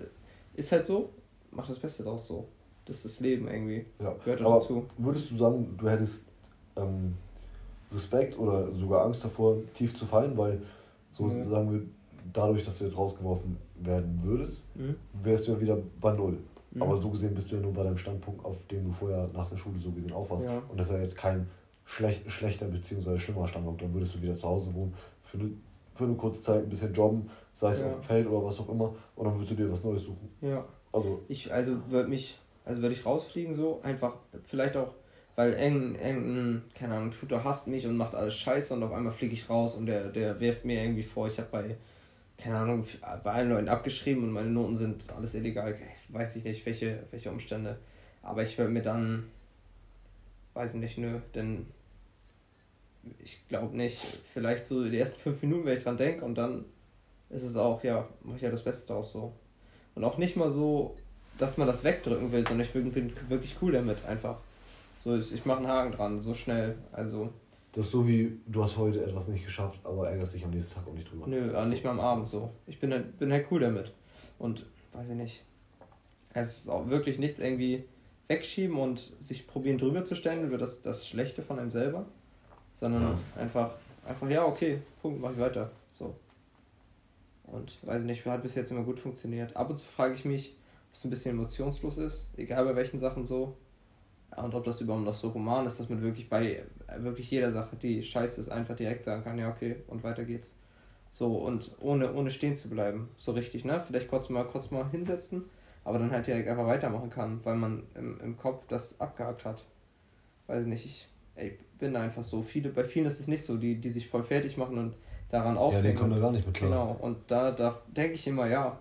Speaker 2: Ist halt so, mach das Beste daraus so. Das ist das Leben irgendwie.
Speaker 1: Ja.
Speaker 2: Gehört
Speaker 1: Aber
Speaker 2: dazu.
Speaker 1: würdest du sagen, du hättest ähm, Respekt oder sogar Angst davor, tief zu fallen, weil so
Speaker 2: Mhm.
Speaker 1: sagen wir, dadurch, dass du jetzt rausgeworfen werden würdest,
Speaker 2: Mhm.
Speaker 1: wärst du ja wieder bei Null.
Speaker 2: Mhm.
Speaker 1: Aber so gesehen bist du ja nur bei deinem Standpunkt, auf dem du vorher nach der Schule so gesehen auch warst.
Speaker 2: Ja.
Speaker 1: Und das ist ja jetzt kein schlecht, schlechter bzw. schlimmer Standpunkt. Dann würdest du wieder zu Hause wohnen, für eine, für eine kurze Zeit ein bisschen jobben, sei es
Speaker 2: Ja.
Speaker 1: auf dem Feld oder was auch immer, und dann würdest du dir was Neues suchen.
Speaker 2: Ja.
Speaker 1: Also,
Speaker 2: Ich, also würde mich, also würde ich rausfliegen so, einfach, vielleicht auch, weil irgendein, keine Ahnung, Tutor hasst mich und macht alles scheiße und auf einmal fliege ich raus und der, der wirft mir irgendwie vor, ich habe bei, keine Ahnung, bei allen Leuten abgeschrieben und meine Noten sind alles illegal, weiß ich nicht, welche, welche Umstände. Aber ich würde mir dann, weiß ich nicht, nö, denn ich glaube nicht, vielleicht so die ersten fünf Minuten, wenn ich dran denke und dann ist es auch, ja, mache ich ja das Beste daraus so. Und auch nicht mal so, dass man das wegdrücken will, sondern ich bin, wirklich cool damit einfach. So, ich ich mache einen Haken dran, so schnell. Also,
Speaker 1: das ist so wie, du hast heute etwas nicht geschafft, aber ärgerst dich am nächsten Tag auch nicht drüber.
Speaker 2: nö, auch nicht mal am Abend so. Ich bin halt, bin halt cool damit. Und, weiß ich nicht. Es ist auch wirklich nichts irgendwie wegschieben und sich probieren drüber zu stellen über das, das Schlechte von einem selber. Sondern
Speaker 1: Ja.
Speaker 2: einfach, einfach, ja, okay, Punkt, mach ich weiter. So. Und weiß ich nicht, hat bis jetzt immer gut funktioniert. Ab und zu frage ich mich, es ein bisschen emotionslos ist, egal bei welchen Sachen so. Ja, und ob das überhaupt noch so human ist, dass man wirklich bei äh, wirklich jeder Sache, die scheiße ist, einfach direkt sagen kann, ja, okay, und weiter geht's. So, und ohne, ohne stehen zu bleiben. So richtig, ne? Vielleicht kurz mal, kurz mal hinsetzen, aber dann halt direkt einfach weitermachen kann, weil man im, im Kopf das abgehakt hat. Weiß nicht, ich ey, bin da einfach so. Viele, bei vielen ist es nicht so, die, die sich voll fertig machen und daran
Speaker 1: Ja,
Speaker 2: aufhängen.
Speaker 1: den kommt er
Speaker 2: und-
Speaker 1: gar nicht mit klar.
Speaker 2: Genau, und da, da denke ich immer, ja,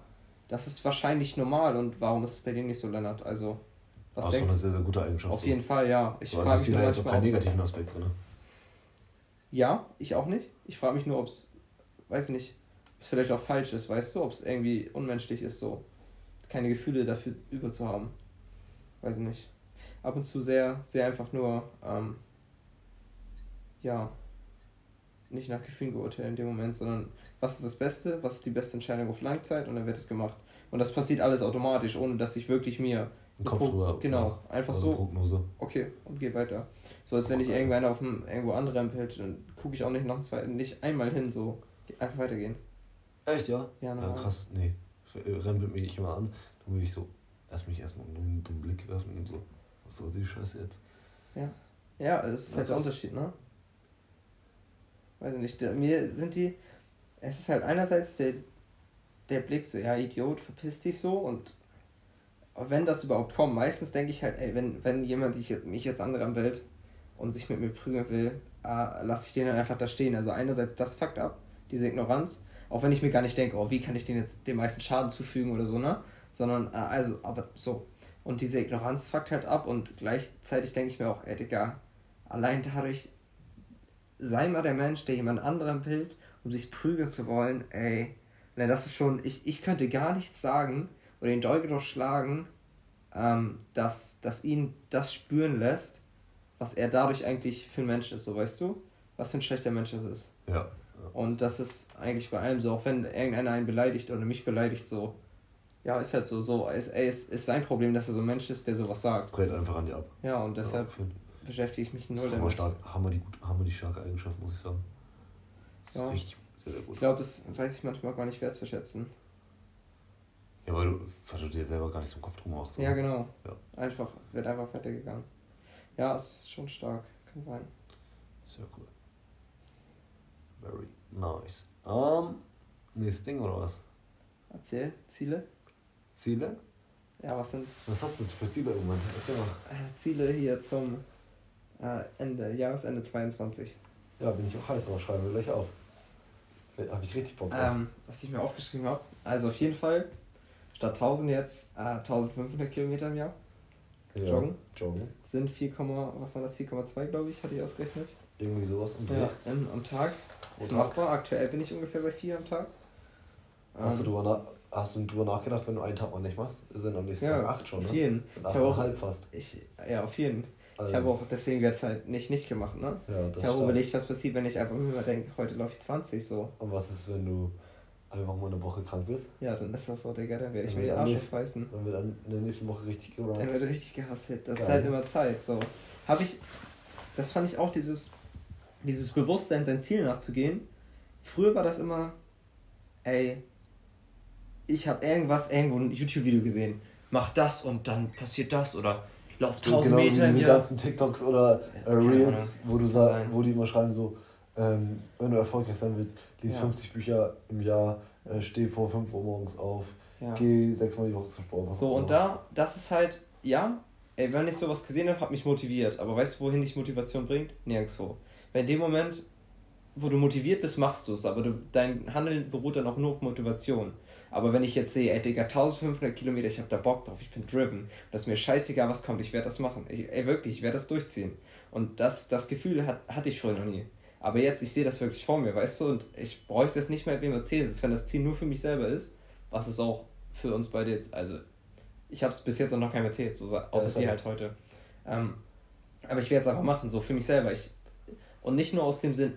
Speaker 2: das ist wahrscheinlich normal und warum ist es bei dir nicht so, Lennart? Also, was
Speaker 1: Hast du
Speaker 2: denkst
Speaker 1: eine sehr, sehr gute Eigenschaft.
Speaker 2: Auf jeden Fall, ja. Ich
Speaker 1: so,
Speaker 2: frage mich
Speaker 1: ich
Speaker 2: nur
Speaker 1: jetzt auch
Speaker 2: manchmal,
Speaker 1: keinen
Speaker 2: ob's-
Speaker 1: negativen Aspekt drin.
Speaker 2: Ja, ich auch nicht. Ich frage mich nur, ob es, weiß nicht, ob es vielleicht auch falsch ist, weißt du, ob es irgendwie unmenschlich ist, so keine Gefühle dafür über zu haben. Weiß ich nicht. Ab und zu sehr, sehr einfach nur, ähm, ja, nicht nach Gefühlen geurteilt in dem Moment, sondern was ist das Beste, was ist die beste Entscheidung auf Langzeit und dann wird es gemacht. Und das passiert alles automatisch, ohne dass ich wirklich mir
Speaker 1: Kopf
Speaker 2: Pro-
Speaker 1: drüber.
Speaker 2: Genau, einfach so.
Speaker 1: Prognose.
Speaker 2: Okay, und geh weiter. So als wenn ich irgendwann auf dem, irgendwo anrempelt, dann gucke ich auch nicht noch zweiten, nicht einmal hin, so einfach weitergehen.
Speaker 1: Echt, ja?
Speaker 2: Ja,
Speaker 1: Ja,
Speaker 2: normal.
Speaker 1: krass, nee. Rempelt mich immer an. Dann will ich so, erst mich erstmal einen dummen Blick werfen und so. Was soll die Scheiße jetzt?
Speaker 2: Ja, es ist
Speaker 1: Ja,
Speaker 2: halt der. Unterschied, ne? Weiß ich nicht, mir sind die, es ist halt einerseits der, der Blick so, ja, Idiot, verpiss dich so und wenn das überhaupt kommt, meistens denke ich halt, ey, wenn, wenn jemand jetzt- mich jetzt anrempelt und sich mit mir prügeln will, äh, lasse ich den dann einfach da stehen. Also einerseits das fuckt ab, diese Ignoranz, auch wenn ich mir gar nicht denke, oh, wie kann ich den jetzt den meisten Schaden zufügen oder so, ne? Sondern, äh, also, aber so. Und diese Ignoranz fuckt halt ab und gleichzeitig denke ich mir auch, ey, Digga, allein dadurch, sei mal der Mensch, der jemand anderem will, um sich prügeln zu wollen, ey, Nein, das ist schon, ich, ich könnte gar nichts sagen oder den Dolgedorf schlagen, ähm, dass, dass ihn das spüren lässt, was er dadurch eigentlich für ein Mensch ist, so weißt du? Was für ein schlechter Mensch das ist.
Speaker 1: Ja.
Speaker 2: Und das ist eigentlich bei allem so, auch wenn irgendeiner einen beleidigt oder mich beleidigt, so. Ja, ist halt so, so, ist, ey, ist, ist sein Problem, dass er so ein Mensch ist, der sowas sagt.
Speaker 1: Brät einfach an dir ab.
Speaker 2: Ja, und deshalb
Speaker 1: Ja,
Speaker 2: beschäftige ich mich null damit.
Speaker 1: stark, hammer die, gut, hammer die starke Eigenschaft, muss ich sagen.
Speaker 2: Ja.
Speaker 1: richtig sehr, sehr gut.
Speaker 2: Ich glaube, das weiß ich manchmal gar nicht wertzuschätzen.
Speaker 1: Ja, weil du, weil du dir selber gar nicht so einen Kopf drum machst.
Speaker 2: Ja,
Speaker 1: oder?
Speaker 2: genau.
Speaker 1: Ja.
Speaker 2: Einfach, wird einfach weitergegangen. Ja, ist schon stark, kann sein.
Speaker 1: Sehr cool. Very nice. Ähm, nächstes Ding oder was?
Speaker 2: Erzähl, Ziele?
Speaker 1: Ziele?
Speaker 2: Ja, was sind
Speaker 1: Was hast du für Ziele irgendwann? Erzähl mal.
Speaker 2: äh, Ziele hier zum äh, Ende, Jahresende 22?
Speaker 1: Ja, bin ich auch heiß drauf, schreiben wir gleich auf. Habe ich richtig Bock drauf.
Speaker 2: Ähm, was ich mir aufgeschrieben habe, also auf jeden Fall statt 1000 jetzt äh, 1500 Kilometer im Jahr
Speaker 1: ja,
Speaker 2: joggen.
Speaker 1: Joggen.
Speaker 2: sind 4, was war das, 4,2 glaube ich, hatte ich ausgerechnet.
Speaker 1: Irgendwie sowas. Und
Speaker 2: Ja, ähm, am Tag. Ist
Speaker 1: Pro Tag.
Speaker 2: machbar. Aktuell bin ich ungefähr bei 4 am Tag.
Speaker 1: Hast, du
Speaker 2: Ähm,
Speaker 1: drüber na, hast du drüber nachgedacht, wenn du einen Tag mal nicht machst? Sind am nächsten
Speaker 2: Ja,
Speaker 1: Tag acht schon, ne?
Speaker 2: auf jeden.
Speaker 1: Sind
Speaker 2: Ich
Speaker 1: acht
Speaker 2: habe auch,
Speaker 1: halb fast.
Speaker 2: ich, ja, auf jeden.
Speaker 1: Also,
Speaker 2: Ich habe auch deswegen jetzt halt nicht nicht gemacht, ne?
Speaker 1: Ja,
Speaker 2: Ich habe überlegt, was passiert, wenn ich einfach immer denke, heute laufe ich 20 so.
Speaker 1: Und was ist, wenn du einfach mal eine Woche krank bist?
Speaker 2: Ja, dann ist das so, Digga, dann werde ich
Speaker 1: Dann
Speaker 2: mir den Arsch aufreißen.
Speaker 1: Dann wird dann in der nächsten Woche richtig
Speaker 2: Dann
Speaker 1: gerannt.
Speaker 2: wird richtig gehasselt. Das ist
Speaker 1: Geil.
Speaker 2: halt immer Zeit, so. Habe ich, das fand ich auch dieses, dieses Bewusstsein, sein Ziel nachzugehen. Früher war das immer, ey, ich habe irgendwas, irgendwo ein YouTube-Video gesehen. Mach das und dann passiert das oder lauf 1000
Speaker 1: genau
Speaker 2: Meter
Speaker 1: diese ganzen TikToks oder äh. Reels, wo, du sa wo die immer schreiben so, ähm, wenn du erfolgreich sein willst, lies
Speaker 2: Ja.
Speaker 1: 50 Bücher im Jahr, äh, steh vor 5 Uhr morgens auf,
Speaker 2: Ja.
Speaker 1: geh sechsmal die Woche zum Sport.
Speaker 2: So, und da, das ist halt, ja, ey, wenn ich sowas gesehen habe, hat mich motiviert. Aber weißt du, wohin dich Motivation bringt? Nirgendwo. Weil in dem Moment, wo du motiviert bist, machst du es. Aber du, dein Handeln beruht dann auch nur auf Motivation. Aber wenn ich jetzt sehe, ey, Digga, 1500 Kilometer, ich hab da Bock drauf, ich bin driven, das ist mir scheißegal, was kommt, ich werde das machen. Ich, ey, wirklich, ich werde das durchziehen. Und das, das Gefühl hat, hatte ich vorher noch nie. Aber jetzt, ich sehe das wirklich vor mir, weißt du, und ich bräuchte es nicht mehr wem erzählen. Wenn das Ziel nur für mich selber ist, was es auch für uns beide jetzt, also ich habe es bis jetzt auch noch keinem erzählt, so, außer dir halt heute. Ähm, aber ich werde es einfach machen, so für mich selber. Ich, und nicht nur aus dem Sinn,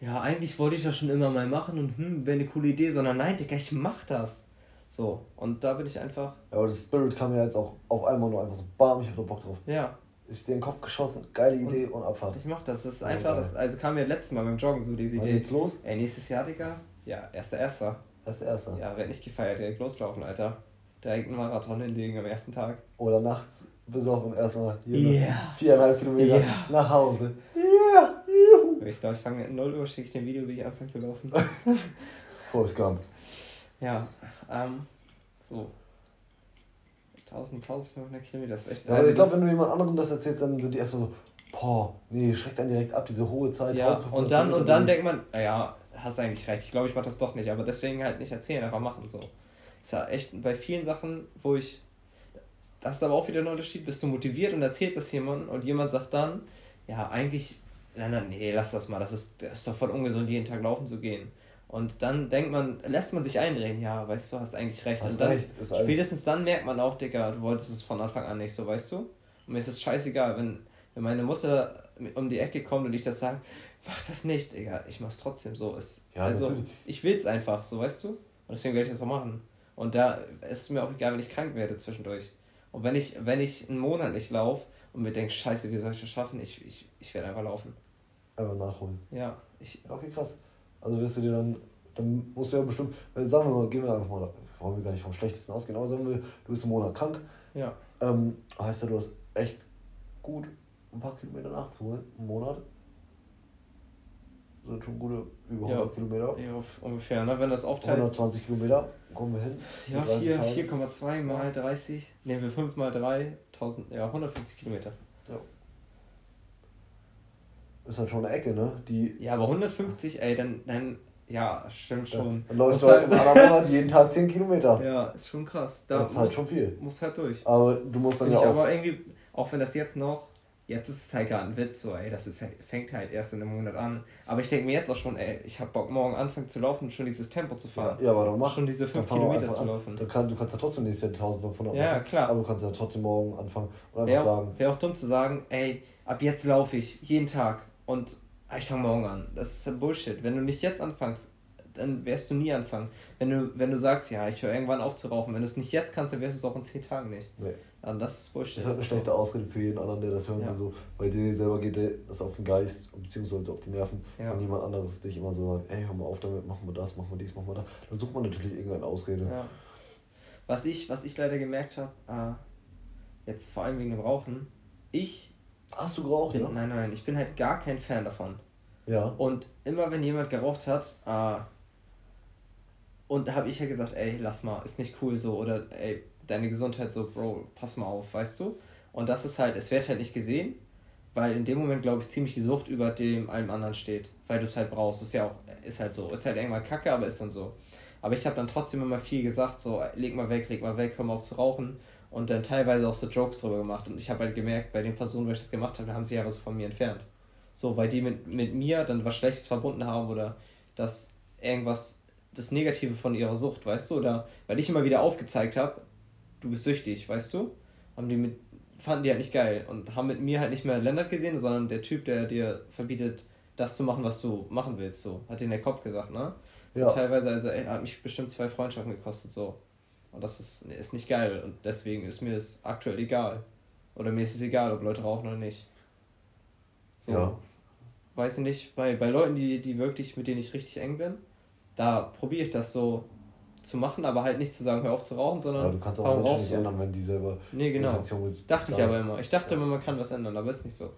Speaker 2: ja, eigentlich wollte ich das schon immer mal machen und hm, wäre eine coole Idee, sondern nein, Digga, ich mach das. So, und da bin ich einfach,
Speaker 1: Ja, aber das Spirit kam ja jetzt auch auf einmal nur einfach so, bam, ich hab da Bock drauf.
Speaker 2: ja,
Speaker 1: Ist dir in den Kopf geschossen, geile Idee und, Abfahrt.
Speaker 2: ich mach das. Das ist
Speaker 1: Ja,
Speaker 2: einfach, das, also kam mir letztes Mal beim Joggen so diese
Speaker 1: Wann
Speaker 2: Idee.
Speaker 1: geht's los?
Speaker 2: Ey, nächstes Jahr, Digga? Ja, erster, erster.
Speaker 1: Das ist der erste.
Speaker 2: Ja, werd nicht gefeiert, direkt loslaufen, Alter. Direkt einen Marathon hinlegen am ersten Tag.
Speaker 1: Oder nachts besoffen erstmal hier
Speaker 2: Yeah.
Speaker 1: viereinhalb Kilometer
Speaker 2: Yeah.
Speaker 1: nach Hause. Yeah.
Speaker 2: Ich glaube, ich fange in 0 Uhr, schicke ich dir ein Video, wie ich anfange zu laufen. *laughs*
Speaker 1: Forrest Gump.
Speaker 2: ja, ähm, so. 1000, 1500 Kilometer, das ist echt.
Speaker 1: Ja, also ich glaube, wenn du jemand anderem das erzählst, dann sind die erstmal so, boah, nee, schreckt dann direkt ab, diese hohe Zeit.
Speaker 2: ja,
Speaker 1: 1500
Speaker 2: und dann, und dann denkt man, naja, hast eigentlich recht. Ich glaube, ich mache das doch nicht, aber deswegen halt nicht erzählen, einfach machen so. Ist ja echt bei vielen Sachen, wo ich. Das ist aber auch wieder ein Unterschied, bist du motiviert und erzählst das jemandem und jemand sagt dann, ja, eigentlich, nein, nein, nee, lass das mal, das ist, das ist doch voll ungesund, jeden Tag laufen zu gehen. Und dann denkt man, lässt man sich einreden, ja, weißt du, hast eigentlich recht.
Speaker 1: Hast
Speaker 2: und dann,
Speaker 1: recht,
Speaker 2: spätestens dann merkt man auch, Digga, du wolltest es von Anfang an nicht, so weißt du? Und mir ist es scheißegal, wenn, wenn meine Mutter um die Ecke kommt und ich das sage, mach das nicht, Digga, ich mach's trotzdem so. Es,
Speaker 1: Ja,
Speaker 2: also,
Speaker 1: natürlich.
Speaker 2: ich will's einfach, so weißt du? Und deswegen werde ich das auch machen. Und da ist es mir auch egal, wenn ich krank werde zwischendurch. Und wenn ich, wenn ich einen Monat nicht laufe und mir denke, scheiße, wie soll ich das schaffen? Ich, ich, ich werde einfach laufen.
Speaker 1: Einfach nachholen.
Speaker 2: Ja, ich,
Speaker 1: Okay, krass. Also wirst du dir dann, dann musst du ja bestimmt, sagen wir mal, gehen wir einfach mal, wollen wir gar nicht vom Schlechtesten ausgehen, aber sagen wir, du bist einen Monat krank,
Speaker 2: ja.
Speaker 1: ähm, heißt ja, du hast echt gut ein paar Kilometer nachzuholen, einen Monat. Sind schon gute über 100
Speaker 2: Ja.
Speaker 1: Kilometer.
Speaker 2: Ja, ungefähr, ne? Wenn das aufteilst.
Speaker 1: 120 Kilometer kommen wir hin.
Speaker 2: Ja,
Speaker 1: Mit 30
Speaker 2: 4
Speaker 1: Tagen.
Speaker 2: 4,2 mal 30. Nehmen wir 5 mal 3, 1000, ja, 150 Kilometer.
Speaker 1: Ist halt schon eine Ecke, ne? Die
Speaker 2: Ja, aber 150, ey, dann, dann ja, stimmt schon.
Speaker 1: Dann läufst du
Speaker 2: Muss
Speaker 1: halt im anderen Monat jeden Tag 10 Kilometer.
Speaker 2: Ja, ist schon krass. Da
Speaker 1: das ist halt schon viel.
Speaker 2: muss halt durch.
Speaker 1: Aber du musst dann
Speaker 2: Finde
Speaker 1: ja
Speaker 2: ich
Speaker 1: auch.
Speaker 2: aber irgendwie, auch wenn das jetzt noch jetzt ist es halt gerade ein Witz, so, ey, das ist halt, fängt halt erst in einem Monat an. Aber ich denke mir jetzt auch schon, ey, ich habe Bock, morgen anfangen zu laufen und schon dieses Tempo zu fahren.
Speaker 1: Ja, aber dann mach.
Speaker 2: Schon diese 5 Kilometer zu laufen.
Speaker 1: Dann kann, du kannst ja trotzdem nächstes Jahr 1500
Speaker 2: Ja,
Speaker 1: machen.
Speaker 2: klar.
Speaker 1: Aber du kannst ja trotzdem morgen anfangen und einfach
Speaker 2: Wäre
Speaker 1: sagen,
Speaker 2: auch, wär auch dumm zu sagen, ey, ab jetzt laufe ich jeden Tag und ah, ich fange morgen an. Das ist ja Bullshit. Wenn du nicht jetzt anfängst, dann wirst du nie anfangen. Wenn du, wenn du sagst, ja, ich höre irgendwann auf zu rauchen, wenn du es nicht jetzt kannst, dann wirst du es auch in 10 Tagen nicht.
Speaker 1: nee.
Speaker 2: Dann das ist Bullshit.
Speaker 1: Das ist halt eine schlechte Ausrede für jeden anderen, der das hören
Speaker 2: Ja.
Speaker 1: will, so, weil dir selber geht das auf den Geist, beziehungsweise auf die Nerven,
Speaker 2: Ja.
Speaker 1: wenn jemand anderes dich immer so sagt, ey, hör mal auf damit, machen wir das, machen wir dies, machen wir das, dann sucht man natürlich irgendeine Ausrede.
Speaker 2: Ja. Was ich, was ich leider gemerkt habe, äh, jetzt vor allem wegen dem Rauchen, ich
Speaker 1: Hast du geraucht,
Speaker 2: bin,
Speaker 1: ja?
Speaker 2: nein, nein, ich bin halt gar kein Fan davon.
Speaker 1: Ja.
Speaker 2: Und immer wenn jemand geraucht hat, äh, und habe ich ja gesagt, ey, lass mal, ist nicht cool so, oder ey, deine Gesundheit so, Bro, pass mal auf, weißt du? Und das ist halt, es wird halt nicht gesehen, weil in dem Moment, glaube ich, ziemlich die Sucht über dem allem anderen steht, weil du es halt brauchst. Ist ja auch, ist halt so, ist halt irgendwann kacke, aber ist dann so. Aber ich habe dann trotzdem immer viel gesagt, so, leg mal weg, leg mal weg, hör mal auf zu rauchen. Und dann teilweise auch so Jokes drüber gemacht. Und ich habe halt gemerkt, bei den Personen, wo ich das gemacht habe, haben sie ja was von mir entfernt. So, weil die mit, mit mir dann was Schlechtes verbunden haben oder dass irgendwas, das Negative von ihrer Sucht, weißt du? Oder weil ich immer wieder aufgezeigt habe, du bist süchtig, weißt du? Haben die mit, fanden die halt nicht geil und haben mit mir halt nicht mehr Lennart gesehen, sondern der Typ, der dir verbietet, das zu machen, was du machen willst, so. Hat dir der Kopf gesagt, ne? So
Speaker 1: Ja.
Speaker 2: Teilweise, also, ey, hat mich bestimmt zwei Freundschaften gekostet, so. Und das ist, ist nicht geil und deswegen ist mir das aktuell egal. Oder mir ist es egal, ob Leute rauchen oder nicht. So.
Speaker 1: Ja.
Speaker 2: Weiß ich nicht, bei, bei Leuten, die, die wirklich, mit denen ich richtig eng bin, da probiere ich das so zu machen, aber halt nicht zu sagen, hör auf zu rauchen, sondern
Speaker 1: Ja, du kannst auch Menschen nicht ändern, wenn die selber
Speaker 2: Nee, genau. Dachte ich aber immer. Ich dachte
Speaker 1: Ja.
Speaker 2: immer, man kann was ändern, aber ist nicht so.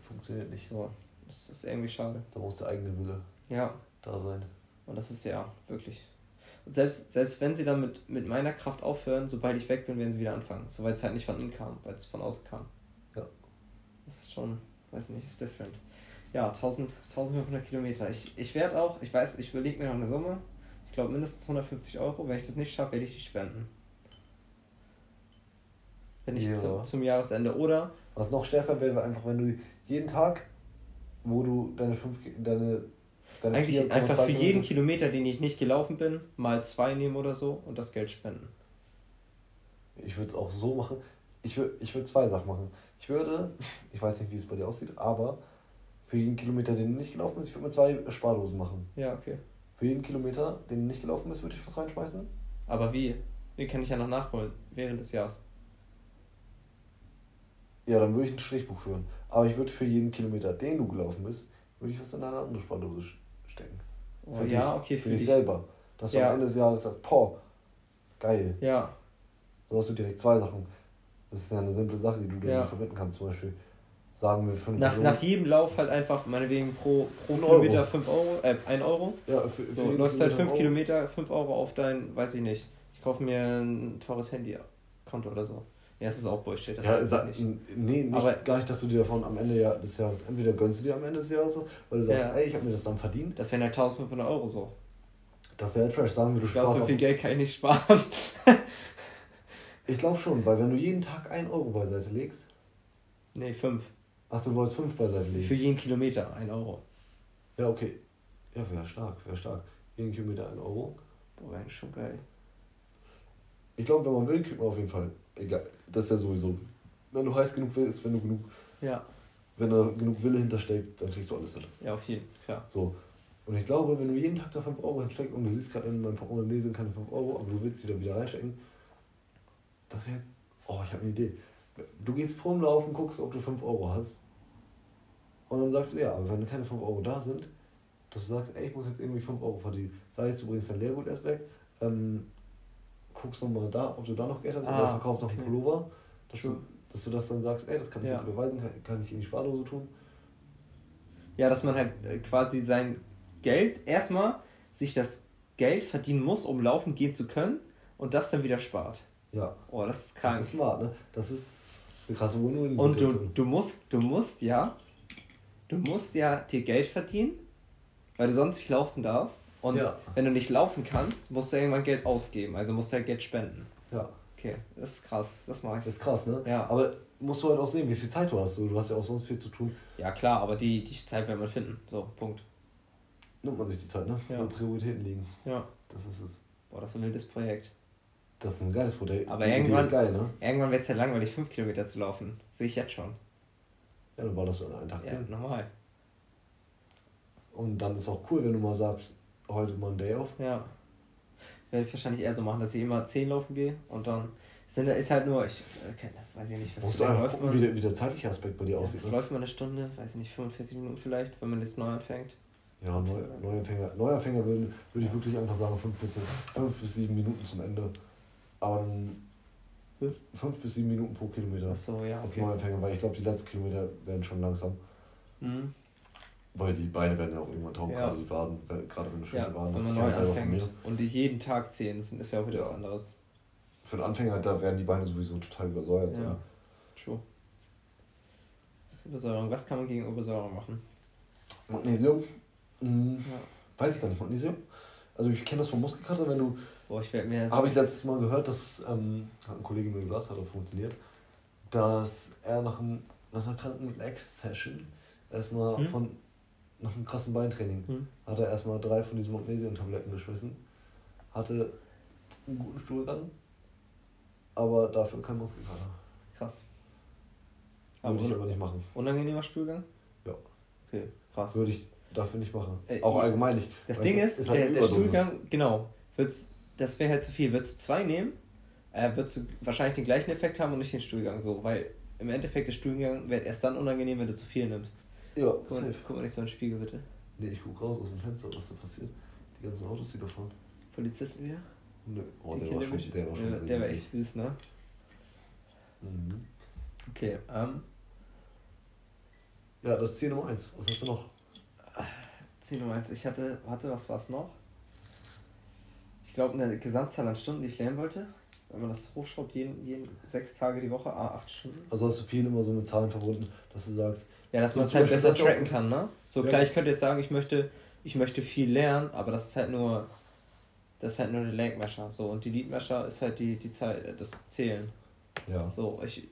Speaker 1: Funktioniert nicht.
Speaker 2: So, das ist irgendwie schade.
Speaker 1: Da muss der eigene Wille
Speaker 2: Ja,
Speaker 1: da sein.
Speaker 2: und das ist ja wirklich. Und selbst, selbst wenn sie dann mit, mit meiner Kraft aufhören, sobald ich weg bin, werden sie wieder anfangen. So, weil es halt nicht von ihnen kam, weil es von außen kam.
Speaker 1: Ja.
Speaker 2: Das ist schon, weiß nicht, ist different. Ja, 1000, 1500 Kilometer. Ich, ich werde auch, ich weiß, ich überlege mir noch eine Summe. Ich glaube mindestens 150 Euro. Wenn ich das nicht schaffe, werde ich die spenden. Wenn ich
Speaker 1: Ja.
Speaker 2: zum, zum Jahresende. Oder
Speaker 1: Was noch stärker wäre, wäre einfach, wenn du jeden Tag, wo du deine fünf, deine, deine
Speaker 2: Eigentlich
Speaker 1: 4,2
Speaker 2: einfach für jeden
Speaker 1: Kilometer-
Speaker 2: den ich nicht gelaufen bin, mal zwei nehmen oder so und das Geld spenden.
Speaker 1: Ich würde es auch so machen. Ich würde ich würd zwei Sachen machen. Ich würde, ich weiß nicht, wie es bei dir aussieht, aber für jeden Kilometer, den du nicht gelaufen bist, ich würde mir zwei Spardosen machen.
Speaker 2: Ja, okay.
Speaker 1: Für jeden Kilometer, den du nicht gelaufen bist, würde ich was reinschmeißen.
Speaker 2: Aber wie? Den kann ich ja noch nachholen während des Jahres.
Speaker 1: Ja, dann würde ich ein Strichbuch führen. Aber ich würde für jeden Kilometer, den du gelaufen bist, würde ich was in eine andere Spardose stecken.
Speaker 2: Oh,
Speaker 1: Für
Speaker 2: ja,
Speaker 1: dich,
Speaker 2: okay,
Speaker 1: für dich selber. Dass du
Speaker 2: Ja.
Speaker 1: am Ende des Jahres sagst, boah, geil.
Speaker 2: Ja,
Speaker 1: So hast du direkt zwei Sachen. Das ist ja eine simple Sache, die du
Speaker 2: Ja.
Speaker 1: verbinden kannst. Zum Beispiel sagen wir für eine
Speaker 2: nach, nach jedem Lauf halt einfach meinetwegen pro, pro Kilometer
Speaker 1: Euro.
Speaker 2: 5 Euro, äh, 1 Euro.
Speaker 1: ja, für, für
Speaker 2: So,
Speaker 1: jeden
Speaker 2: läufst halt 5
Speaker 1: einen Euro.
Speaker 2: Kilometer, 5 Euro auf dein, weiß ich nicht. Ich kaufe mir ein teures Handy-Konto oder so. Ja, das ist auch Bullshit. Das
Speaker 1: Ja,
Speaker 2: ich nicht.
Speaker 1: nee, nicht,
Speaker 2: Aber-
Speaker 1: gar nicht, dass du dir davon am Ende des Jahres, entweder gönnst du dir am Ende des Jahres, weil du sagst,
Speaker 2: Ja.
Speaker 1: ey, ich habe mir das dann verdient.
Speaker 2: Das wären halt 1500 Euro so.
Speaker 1: Das wäre halt fresh. Sagen wir, du
Speaker 2: Ich
Speaker 1: sparst
Speaker 2: so
Speaker 1: auf,
Speaker 2: viel Geld kann ich nicht sparen. *laughs*
Speaker 1: Ich glaube schon, weil wenn du jeden Tag 1 Euro beiseite legst,
Speaker 2: nee, 5.
Speaker 1: ach, du wolltest 5 beiseite legen.
Speaker 2: Für jeden Kilometer 1 Euro.
Speaker 1: Ja, okay. Ja, wäre stark, wäre stark. Jeden Kilometer 1 Euro.
Speaker 2: Boah, wäre schon geil.
Speaker 1: Ich glaube, wenn man will, kriegt man auf jeden Fall. Egal, das ist ja sowieso. Wenn du heiß genug willst, wenn du genug,
Speaker 2: Ja,
Speaker 1: wenn da genug Wille hintersteckt, dann kriegst du alles hin.
Speaker 2: ja, auf jeden Fall. Klar.
Speaker 1: So. Und ich glaube, wenn du jeden Tag da 5 Euro hinsteckst und du siehst gerade in meinem Portemonnaie sind keine 5 Euro, aber du willst sie da wieder reinstecken, das wäre. Oh, ich habe eine Idee. Du gehst vorm Laufen, guckst, ob du 5 Euro hast. Und dann sagst du, ja, aber wenn keine 5 Euro da sind, dass du sagst, ey, ich muss jetzt irgendwie 5 Euro verdienen. Sei es, du bringst dein Leergut erst weg, ähm, guckst nochmal da, ob du da noch Geld hast
Speaker 2: Ah,
Speaker 1: oder verkaufst noch einen
Speaker 2: okay.
Speaker 1: Pullover, dass du, dass du das dann sagst, ey, das kann ich
Speaker 2: Ja.
Speaker 1: jetzt überweisen, kann, kann ich in die Spardose tun.
Speaker 2: Ja, dass man halt äh, quasi sein Geld erstmal sich das Geld verdienen muss, um laufen gehen zu können und das dann wieder spart.
Speaker 1: Ja,
Speaker 2: Oh, das ist
Speaker 1: das
Speaker 2: krank.
Speaker 1: ist smart, ne? Das ist eine krasse Win-Win.
Speaker 2: Und du, du musst, du musst ja, du musst ja dir Geld verdienen, weil du sonst nicht laufen darfst. Und
Speaker 1: Ja.
Speaker 2: wenn du nicht laufen kannst, musst du irgendwann Geld ausgeben, also musst du ja Geld spenden.
Speaker 1: Ja.
Speaker 2: Okay, das ist krass. Das mache ich.
Speaker 1: Das ist krass, ne?
Speaker 2: Ja.
Speaker 1: Aber musst du halt auch sehen, wie viel Zeit du hast. Du hast ja auch sonst viel zu tun.
Speaker 2: Ja, klar, aber die, die Zeit werden wir finden. So, Punkt.
Speaker 1: Nimmt man sich die Zeit, ne?
Speaker 2: Ja.
Speaker 1: Wo Prioritäten liegen.
Speaker 2: Ja.
Speaker 1: Das ist es.
Speaker 2: Boah, das ist ein wildes Projekt.
Speaker 1: Das ist ein geiles Projekt.
Speaker 2: Aber
Speaker 1: Die
Speaker 2: irgendwann,
Speaker 1: geil, ne?
Speaker 2: irgendwann wird es ja langweilig, 5 Kilometer zu laufen. Sehe ich jetzt schon.
Speaker 1: Ja, dann ballerst du an einen Tag
Speaker 2: Ja,
Speaker 1: 10.
Speaker 2: normal.
Speaker 1: Und dann ist auch cool, wenn du mal sagst, heute mal ein Day off.
Speaker 2: Ja. Werde ich wahrscheinlich eher so machen, dass ich immer 10 laufen gehe und dann sind, ist halt nur, ich äh, weiß ich nicht, was
Speaker 1: Musst du einfach
Speaker 2: läuft
Speaker 1: gucken, wie der, wie der zeitliche Aspekt bei dir
Speaker 2: Ja,
Speaker 1: aussieht.
Speaker 2: das
Speaker 1: Ne?
Speaker 2: läuft mal eine Stunde, weiß ich nicht, 45 Minuten vielleicht, wenn man jetzt neu anfängt.
Speaker 1: Ja, Neu, Neuanfänger, Neuanfänger würden, würde ich wirklich einfach sagen, 5 bis, fünf bis 7 Minuten zum Ende. Aber dann 5 bis 7 Minuten pro Kilometer.
Speaker 2: Achso, ja,
Speaker 1: Als
Speaker 2: okay.
Speaker 1: Neuanfänger, weil ich glaube, die letzten Kilometer werden schon langsam.
Speaker 2: Mhm.
Speaker 1: Weil die Beine werden ja auch irgendwann taub,
Speaker 2: Ja.
Speaker 1: gerade wenn- gerade wenn du schöne
Speaker 2: Ja,
Speaker 1: Waden
Speaker 2: wenn man neu
Speaker 1: von
Speaker 2: anfängt und die jeden Tag 10 sind, ist ja auch wieder
Speaker 1: Ja.
Speaker 2: was anderes.
Speaker 1: Für einen Anfänger, da werden die Beine sowieso total übersäuert.
Speaker 2: Ja.
Speaker 1: ne?
Speaker 2: True. Übersäuerung, was kann man gegen Übersäuerung machen?
Speaker 1: Magnesium? Hm,
Speaker 2: Ja.
Speaker 1: Weiß ich gar nicht, Magnesium? Also ich kenne das vom Muskelkater, wenn du
Speaker 2: Boah, ich werde mir so.
Speaker 1: Habe ich letztes Mal gehört, dass ähm, hat ein Kollege mir gesagt, hat auch funktioniert, dass er nach, einem, nach einer kranken Legs-Session erstmal
Speaker 2: Hm?
Speaker 1: von nach einem krassen Beintraining
Speaker 2: Hm?
Speaker 1: hat er erstmal drei von diesen Magnesium-Tabletten geschmissen, hatte einen guten Stuhlgang, aber dafür kein Muskelkater.
Speaker 2: Krass. Aber
Speaker 1: Würde ich aber nicht machen.
Speaker 2: unangenehmer Stuhlgang?
Speaker 1: Ja.
Speaker 2: Okay, krass.
Speaker 1: Würde ich dafür nicht machen.
Speaker 2: Äh,
Speaker 1: auch allgemein nicht.
Speaker 2: Das Ding
Speaker 1: es
Speaker 2: ist,
Speaker 1: halt
Speaker 2: der, der. Stuhlgang, genau, wird's, das wäre halt zu viel. Würdest du zwei nehmen, äh, würdest du wahrscheinlich den gleichen Effekt haben und nicht den Stuhlgang so, weil im Endeffekt der Stuhlgang wird erst dann unangenehm, wenn du zu viel nimmst.
Speaker 1: Ja,
Speaker 2: Guck mal,
Speaker 1: safe.
Speaker 2: guck mal nicht so in den Spiegel, bitte.
Speaker 1: Nee, ich guck raus aus dem Fenster, was da passiert. Die ganzen Autos, die da fahren.
Speaker 2: Polizisten wieder?
Speaker 1: Nö. Oh,
Speaker 2: Die
Speaker 1: der war, schon,
Speaker 2: mit-
Speaker 1: der war schon
Speaker 2: der, der war echt süß, ne?
Speaker 1: Mhm.
Speaker 2: Okay, ähm,
Speaker 1: Ja, das ist Ziel Nummer 1. Was hast du noch?
Speaker 2: Ziel Nummer eins. Ich hatte, warte, was war's noch? Ich glaube, eine Gesamtzahl an Stunden, die ich lernen wollte. Wenn man das hochschraubt, jeden, jeden sechs Tage die Woche, ah, acht Stunden.
Speaker 1: Also hast du viel immer so mit Zahlen verbunden, dass du sagst,
Speaker 2: Ja, dass
Speaker 1: So
Speaker 2: man es halt besser tracken kann, ne? So
Speaker 1: Ja.
Speaker 2: klar, ich könnte jetzt sagen, ich möchte, ich möchte viel lernen, aber das ist halt nur, das ist halt nur der Leg Mesher. So, und die Lead Mesher ist halt die, die Zeit, das Zählen.
Speaker 1: ja,
Speaker 2: So, ich,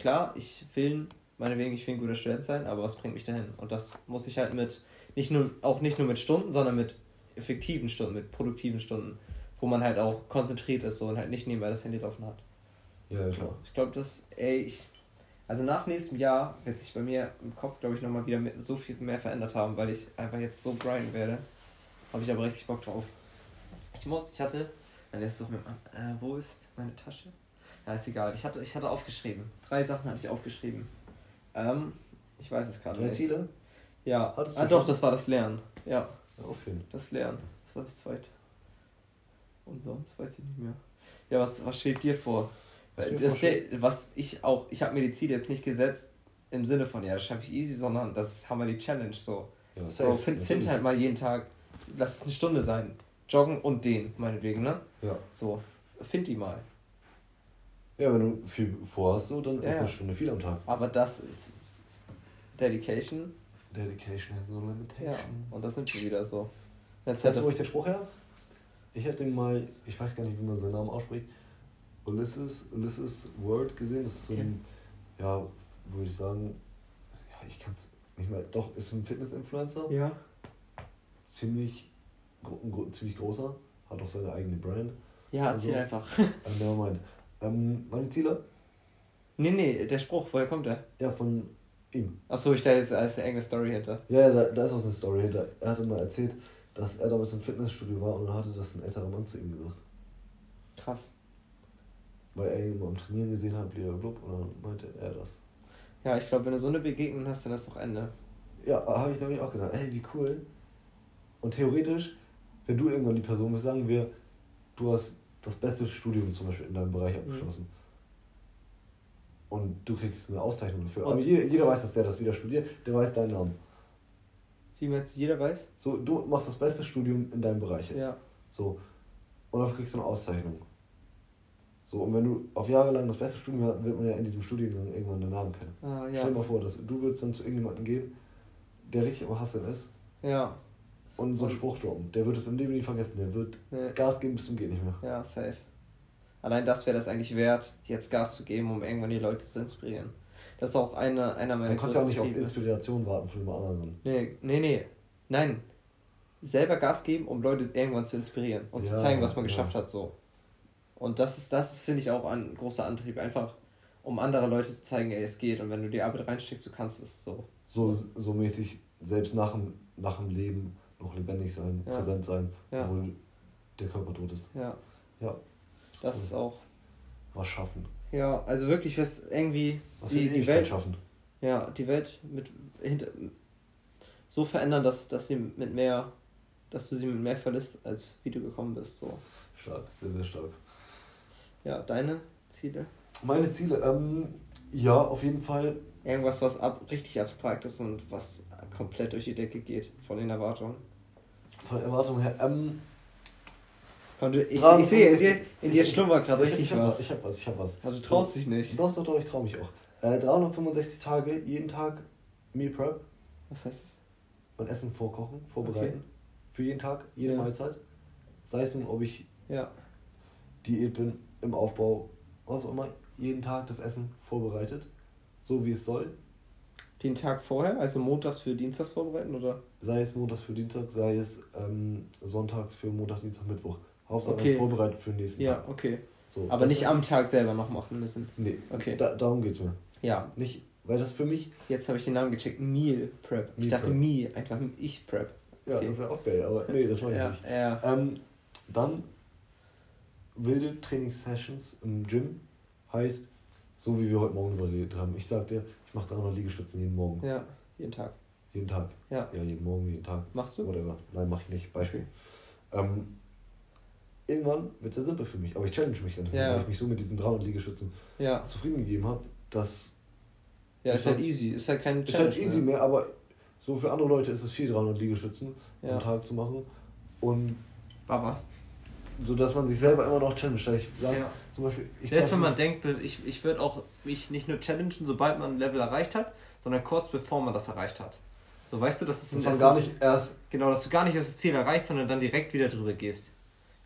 Speaker 2: klar, ich will, meinetwegen, ich will ein guter Student sein, aber was bringt mich dahin? Und das muss ich halt mit, nicht nur, auch nicht nur mit Stunden, sondern mit effektiven Stunden, mit produktiven Stunden, wo man halt auch konzentriert ist so und halt nicht nebenbei das Handy laufen hat.
Speaker 1: ja, ja
Speaker 2: So,
Speaker 1: klar.
Speaker 2: ich glaube, das, ey, ich, also nach nächstem Jahr wird sich bei mir im Kopf, glaube ich, nochmal wieder mit so viel mehr verändert haben, weil ich einfach jetzt so grinden werde. Habe ich aber richtig Bock drauf. Ich muss, ich hatte, dann ist es auf meinem, äh, wo ist meine Tasche? Ja, ist egal. Ich hatte, ich hatte aufgeschrieben. Drei Sachen hatte ich aufgeschrieben. Ähm, ich weiß es gerade
Speaker 1: Drei
Speaker 2: nicht.
Speaker 1: Ziele?
Speaker 2: Ja.
Speaker 1: Hattest
Speaker 2: Ah, doch,
Speaker 1: schon?
Speaker 2: das war das Lernen. Ja,
Speaker 1: Ja, aufhören.
Speaker 2: das Lernen. Das war das zweite. Und sonst weiß ich nicht mehr. Ja, was, was schwebt dir vor? Das, der, was ich auch, ich habe mir die Ziele jetzt nicht gesetzt im Sinne von, ja, das schaffe ich easy, sondern das haben wir die Challenge so.
Speaker 1: Ja,
Speaker 2: Bro, find, find halt mal jeden Tag, lass es eine Stunde sein. Joggen und den, meinetwegen, ne?
Speaker 1: Ja.
Speaker 2: So, find die mal.
Speaker 1: ja, wenn du viel vorhast, so, dann
Speaker 2: Ja,
Speaker 1: ist eine Stunde viel am Tag.
Speaker 2: Aber das ist Dedication.
Speaker 1: Dedication has no limitation.
Speaker 2: Ja, und das nimmt sie wieder so. Jetzt
Speaker 1: Weißt du,
Speaker 2: das,
Speaker 1: wo ich den Spruch her? Ich hätte den mal, ich weiß gar nicht, wie man seinen Namen ausspricht, Ulysses, Ulysses Word gesehen. Das ist so ein, ja, würde ich sagen, ja, ich kann es nicht mehr, doch, ist ein Fitness-Influencer.
Speaker 2: ja.
Speaker 1: Ziemlich, ein ziemlich großer, hat auch seine eigene Brand.
Speaker 2: Ja, erzähl
Speaker 1: Also-
Speaker 2: einfach. *laughs*
Speaker 1: Also, nevermind. Ähm, meine Ziele?
Speaker 2: Nee, nee, der Spruch, woher kommt der?
Speaker 1: Ja, von ihm.
Speaker 2: Achso, ich dachte, jetzt ist eine enge Story hinter.
Speaker 1: Ja, ja, da, da ist auch eine Story hinter. Er hatte mal erzählt, dass er damals im Fitnessstudio war und dann hatte das ein älterer Mann zu ihm gesagt.
Speaker 2: Krass.
Speaker 1: Weil er ihn mal am Trainieren gesehen hat, blablabla, und dann meinte er das.
Speaker 2: Ja, ich glaube, wenn du so eine Begegnung hast, dann ist doch Ende.
Speaker 1: Ja, habe ich nämlich auch gedacht, ey, wie cool. Und theoretisch, wenn du irgendwann die Person bist, sagen wir, du hast das beste Studium zum Beispiel in deinem Bereich
Speaker 2: Mhm.
Speaker 1: abgeschlossen. Und du kriegst eine Auszeichnung dafür.
Speaker 2: Und-
Speaker 1: Aber jeder, jeder weiß, dass der das wieder studiert, der weiß deinen Namen.
Speaker 2: Wie meinst du, jeder weiß?
Speaker 1: So, du machst das beste Studium in deinem Bereich jetzt.
Speaker 2: Ja.
Speaker 1: So. Und dafür kriegst du eine Auszeichnung. So, und wenn du auf Jahre lang das beste Studium hast, wird man ja in diesem Studiengang irgendwann den Namen kennen.
Speaker 2: Ah,
Speaker 1: Stell
Speaker 2: ja.
Speaker 1: dir mal vor, dass du würdest dann zu irgendjemandem gehen, der richtig am Hasseln ist
Speaker 2: Ja.
Speaker 1: und so einen Spruch droppen. Der wird es im Leben nie vergessen. Der wird
Speaker 2: Nee.
Speaker 1: Gas geben bis zum geht nicht mehr.
Speaker 2: Ja, safe. Allein das wäre das eigentlich wert, jetzt Gas zu geben, um irgendwann die Leute zu inspirieren. Das ist auch eine, einer meiner
Speaker 1: Du kannst ja auch nicht auf Inspiration warten von dem anderen.
Speaker 2: Nee, nee, nee. Nein. Selber Gas geben, um Leute irgendwann zu inspirieren und ja, zu zeigen, was man ja. geschafft hat, so. Und das ist, das ist, finde ich, auch ein großer Antrieb. Einfach, um andere Leute zu zeigen, ey, es geht. Und wenn du die Arbeit reinsteckst, du kannst es so.
Speaker 1: So, so mäßig, selbst nach dem, nach dem Leben noch lebendig sein, ja. präsent sein, obwohl der Körper tot ist.
Speaker 2: Ja. Ja. Das ist auch.
Speaker 1: Was schaffen.
Speaker 2: Ja, also wirklich was irgendwie was die, die Welt schaffen. Ja, die Welt mit hinter, so verändern, dass, dass sie mit mehr, dass du sie mit mehr verlässt, als wie du gekommen bist. So.
Speaker 1: Stark, sehr, sehr stark.
Speaker 2: Ja, deine Ziele?
Speaker 1: Meine Ziele, ähm, ja, auf jeden Fall.
Speaker 2: Irgendwas, was ab, richtig abstrakt ist und was komplett durch die Decke geht, von den Erwartungen.
Speaker 1: Von Erwartungen her, ähm,
Speaker 2: und du, ich, ich sehe, in dir, in dir schlummert gerade richtig
Speaker 1: ich hab was. Ich hab was, ich hab was.
Speaker 2: Also du traust dich nicht.
Speaker 1: Doch, doch, doch, ich trau mich auch. Äh, 365 Tage, jeden Tag Meal Prep.
Speaker 2: Was heißt das?
Speaker 1: Und Essen vorkochen, vorbereiten. Okay. Für jeden Tag, jede ja. Mahlzeit. Sei es nun, ob ich ja. Diät bin, im Aufbau, was auch immer. Jeden Tag das Essen vorbereitet. So wie es soll.
Speaker 2: Den Tag vorher, also montags für Dienstags vorbereiten, oder?
Speaker 1: Sei es montags für Dienstag, sei es ähm, sonntags für Montag, Dienstag, Mittwoch. Hauptsache okay. vorbereitet für den nächsten
Speaker 2: ja, Tag. Ja, okay. So, Aber nicht am Tag selber noch machen müssen.
Speaker 1: Nee, okay. Da, darum es mir. Ja. Nicht, weil das für mich.
Speaker 2: Jetzt habe ich den Namen gecheckt. Meal Prep. Meal ich dachte Prep. Me, einfach ich Prep.
Speaker 1: Ja, okay. das wäre auch geil, aber nee, das war ja, nicht. Ja. Ähm, dann wilde Trainingssessions im Gym heißt, so wie wir heute Morgen überredet haben. Ich sag dir, ich mache 300 Liegestützen jeden Morgen.
Speaker 2: Ja, jeden Tag.
Speaker 1: Jeden Tag. Ja. Ja, jeden Morgen, jeden Tag.
Speaker 2: Machst du?
Speaker 1: Whatever. Nein, mach ich nicht. Beispiel. Ähm, irgendwann wird es ja simpel für mich. Aber ich challenge mich dann, ja. weil ich mich so mit diesen 300 Liegestützen ja. zufrieden gegeben habe, dass.
Speaker 2: Ja, ist halt, halt easy. Ist halt kein
Speaker 1: Challenge. Ist halt easy mehr. mehr, aber so für andere Leute ist es viel, 300 Liegestützen ja. am Tag zu machen. Und.
Speaker 2: Baba.
Speaker 1: So dass man sich selber immer noch challenge. Ich sag, ja. zum
Speaker 2: Beispiel. Ich Selbst wenn man denkt, ich, ich würde auch mich nicht nur challengen, sobald man ein Level erreicht hat, sondern kurz bevor man das erreicht hat. So weißt du, dass es das gar nicht erst. Genau, dass du gar nicht das Ziel erreicht, sondern dann direkt wieder drüber gehst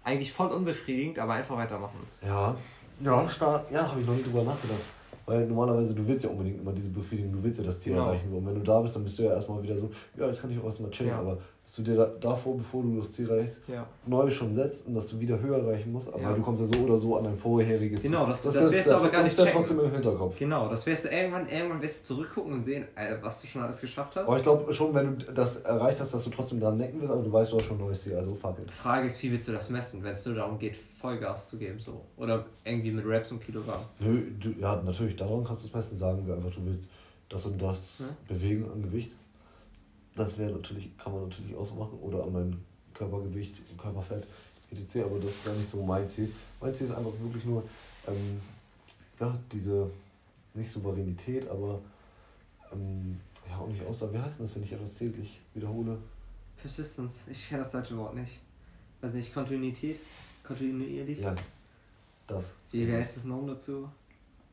Speaker 2: eigentlich voll unbefriedigend, aber einfach weitermachen.
Speaker 1: Ja, ja, stark. Ja, habe ich noch nie drüber nachgedacht. Weil normalerweise, du willst ja unbedingt immer diese Befriedigung, du willst ja das Ziel genau. erreichen. Und wenn du da bist, dann bist du ja erstmal wieder so, ja, jetzt kann ich auch erstmal chillen. Ja. Aber dass du dir da, davor, bevor du das Ziel erreichst, ja. neu schon setzt und dass du wieder höher erreichen musst, aber ja. du kommst ja so oder so an dein vorheriges
Speaker 2: Genau, das, das, das, wirst du aber gar nicht checken. trotzdem im Hinterkopf. Genau, das wirst du irgendwann, irgendwann wirst du zurückgucken und sehen, äh, was du schon alles geschafft hast.
Speaker 1: Aber ich glaube schon, wenn du das erreicht hast, dass du trotzdem dran denken wirst, aber du weißt, du hast schon ein neues Ziel, also fuck it.
Speaker 2: Die Frage ist, wie willst du das messen, wenn es nur darum geht, Vollgas zu geben, so. Oder irgendwie mit Raps und Kilogramm.
Speaker 1: Nö, du, ja, natürlich, daran kannst du es messen, sagen wir einfach, du willst das und das hm? bewegen an Gewicht. Das wäre natürlich, kann man natürlich auch machen. Oder an meinem Körpergewicht, Körperfett, etc. Aber das ist gar nicht so mein Ziel. Mein Ziel ist einfach wirklich nur, ähm, ja, diese, nicht Souveränität, aber ähm, ja, auch nicht Ausdauer. Wie heißt denn das, wenn ich etwas täglich wiederhole?
Speaker 2: Persistence. Ich kenne das deutsche Wort nicht. Weiß nicht, Kontinuität? Kontinuierlich? Ja, das. Wie heißt das noch dazu?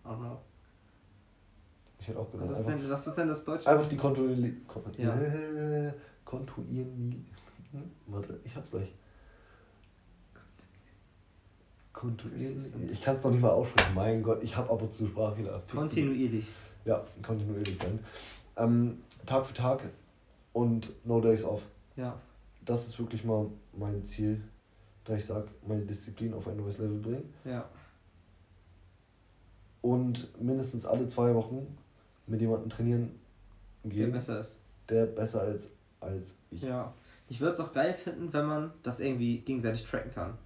Speaker 2: Auch noch.
Speaker 1: Ich hätte auch gesagt.
Speaker 2: Was ist, denn, was ist denn das Deutsche?
Speaker 1: Einfach die Kontinuität. Ja. *laughs* Kontinuierlich. Hm? Warte, ich hab's gleich. Kontinuierlich. Ich kann es noch nicht mal aussprechen. Mein Gott, ich habe ab und zu Sprachfehler.
Speaker 2: Kontinuierlich.
Speaker 1: Ja, kontinuierlich sein. Ähm, Tag für Tag und no days off.
Speaker 2: Ja.
Speaker 1: Das ist wirklich mal mein Ziel, da ich sage, meine Disziplin auf ein neues Level bringen.
Speaker 2: Ja.
Speaker 1: Und mindestens alle zwei Wochen mit jemandem trainieren
Speaker 2: gehen. Der besser ist.
Speaker 1: Der besser ist als ich.
Speaker 2: Ja. Ich würde es auch geil finden, wenn man das irgendwie gegenseitig tracken kann.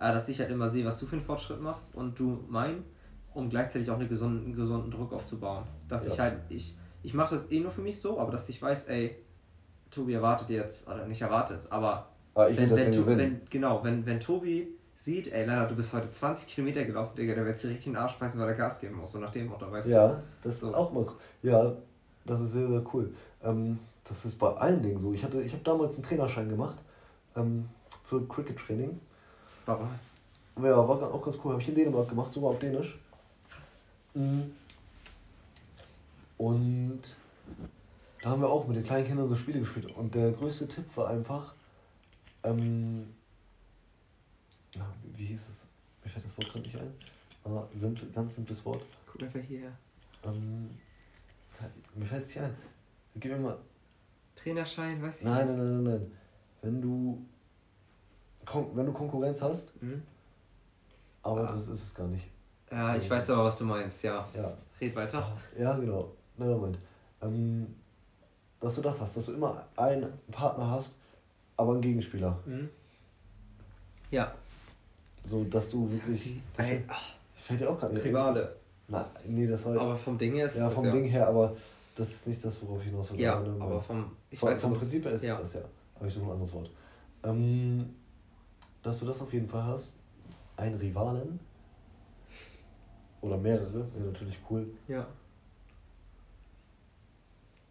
Speaker 2: Äh, dass ich halt immer sehe, was du für einen Fortschritt machst und du mein, um gleichzeitig auch einen gesunden, einen gesunden Druck aufzubauen. Dass ja. ich halt, ich, ich mache das eh nur für mich so, aber dass ich weiß, ey, Tobi erwartet jetzt, oder nicht erwartet, aber, aber wenn, wenn, wenn, genau, wenn, wenn Tobi sieht, ey, Leonard, du bist heute 20 Kilometer gelaufen, Digga, der wird sich richtig in den Arsch beißen, weil er Gas geben muss, so nach dem Motto, weißt
Speaker 1: ja, du? Ja, das so. ist auch mal, ja, das ist sehr, sehr cool. Ähm, das ist bei allen Dingen so. Ich, hatte, ich habe damals einen Trainerschein gemacht ähm, für Cricket-Training.
Speaker 2: Baba.
Speaker 1: Ja, war auch ganz cool. Habe ich in Dänemark gemacht, sogar auf Dänisch. Krass. Mhm. Und da haben wir auch mit den kleinen Kindern so Spiele gespielt. Und der größte Tipp war einfach, ähm, wie hieß es? mir fällt das Wort gerade nicht ein. Aber simple, ganz simples Wort.
Speaker 2: Guck einfach hierher.
Speaker 1: Ähm, mir fällt es nicht ein. Gib mir mal.
Speaker 2: Trainerschein, weißt du?
Speaker 1: Nein, nein, nein, nein, nein. Wenn du. Kon wenn du Konkurrenz hast,
Speaker 2: Mhm.
Speaker 1: aber
Speaker 2: Ah.
Speaker 1: das ist es gar nicht.
Speaker 2: Ja, ich weiß aber, was du meinst, ja.
Speaker 1: Ja.
Speaker 2: Red weiter.
Speaker 1: Ja, genau. Nein, Moment. Ähm, dass du das hast, dass du immer einen Partner hast, aber einen Gegenspieler.
Speaker 2: Mhm. Ja.
Speaker 1: So, dass du wirklich.
Speaker 2: Ey, ach,
Speaker 1: Fällt dir auch gerade
Speaker 2: Rivale.
Speaker 1: Nein, nee, das war.
Speaker 2: Aber vom Ding her ist
Speaker 1: ja, vom
Speaker 2: das,
Speaker 1: Ding her, aber das ist nicht das, worauf ich hinaus will.
Speaker 2: Ja,
Speaker 1: Aber,
Speaker 2: aber vom. Ich
Speaker 1: vom,
Speaker 2: weiß
Speaker 1: vom Prinzip her ist
Speaker 2: ja.
Speaker 1: das ja. Aber ich suche ein anderes Wort. Ähm, dass du das auf jeden Fall hast. Einen Rivalen. Oder mehrere, wäre natürlich cool.
Speaker 2: Ja.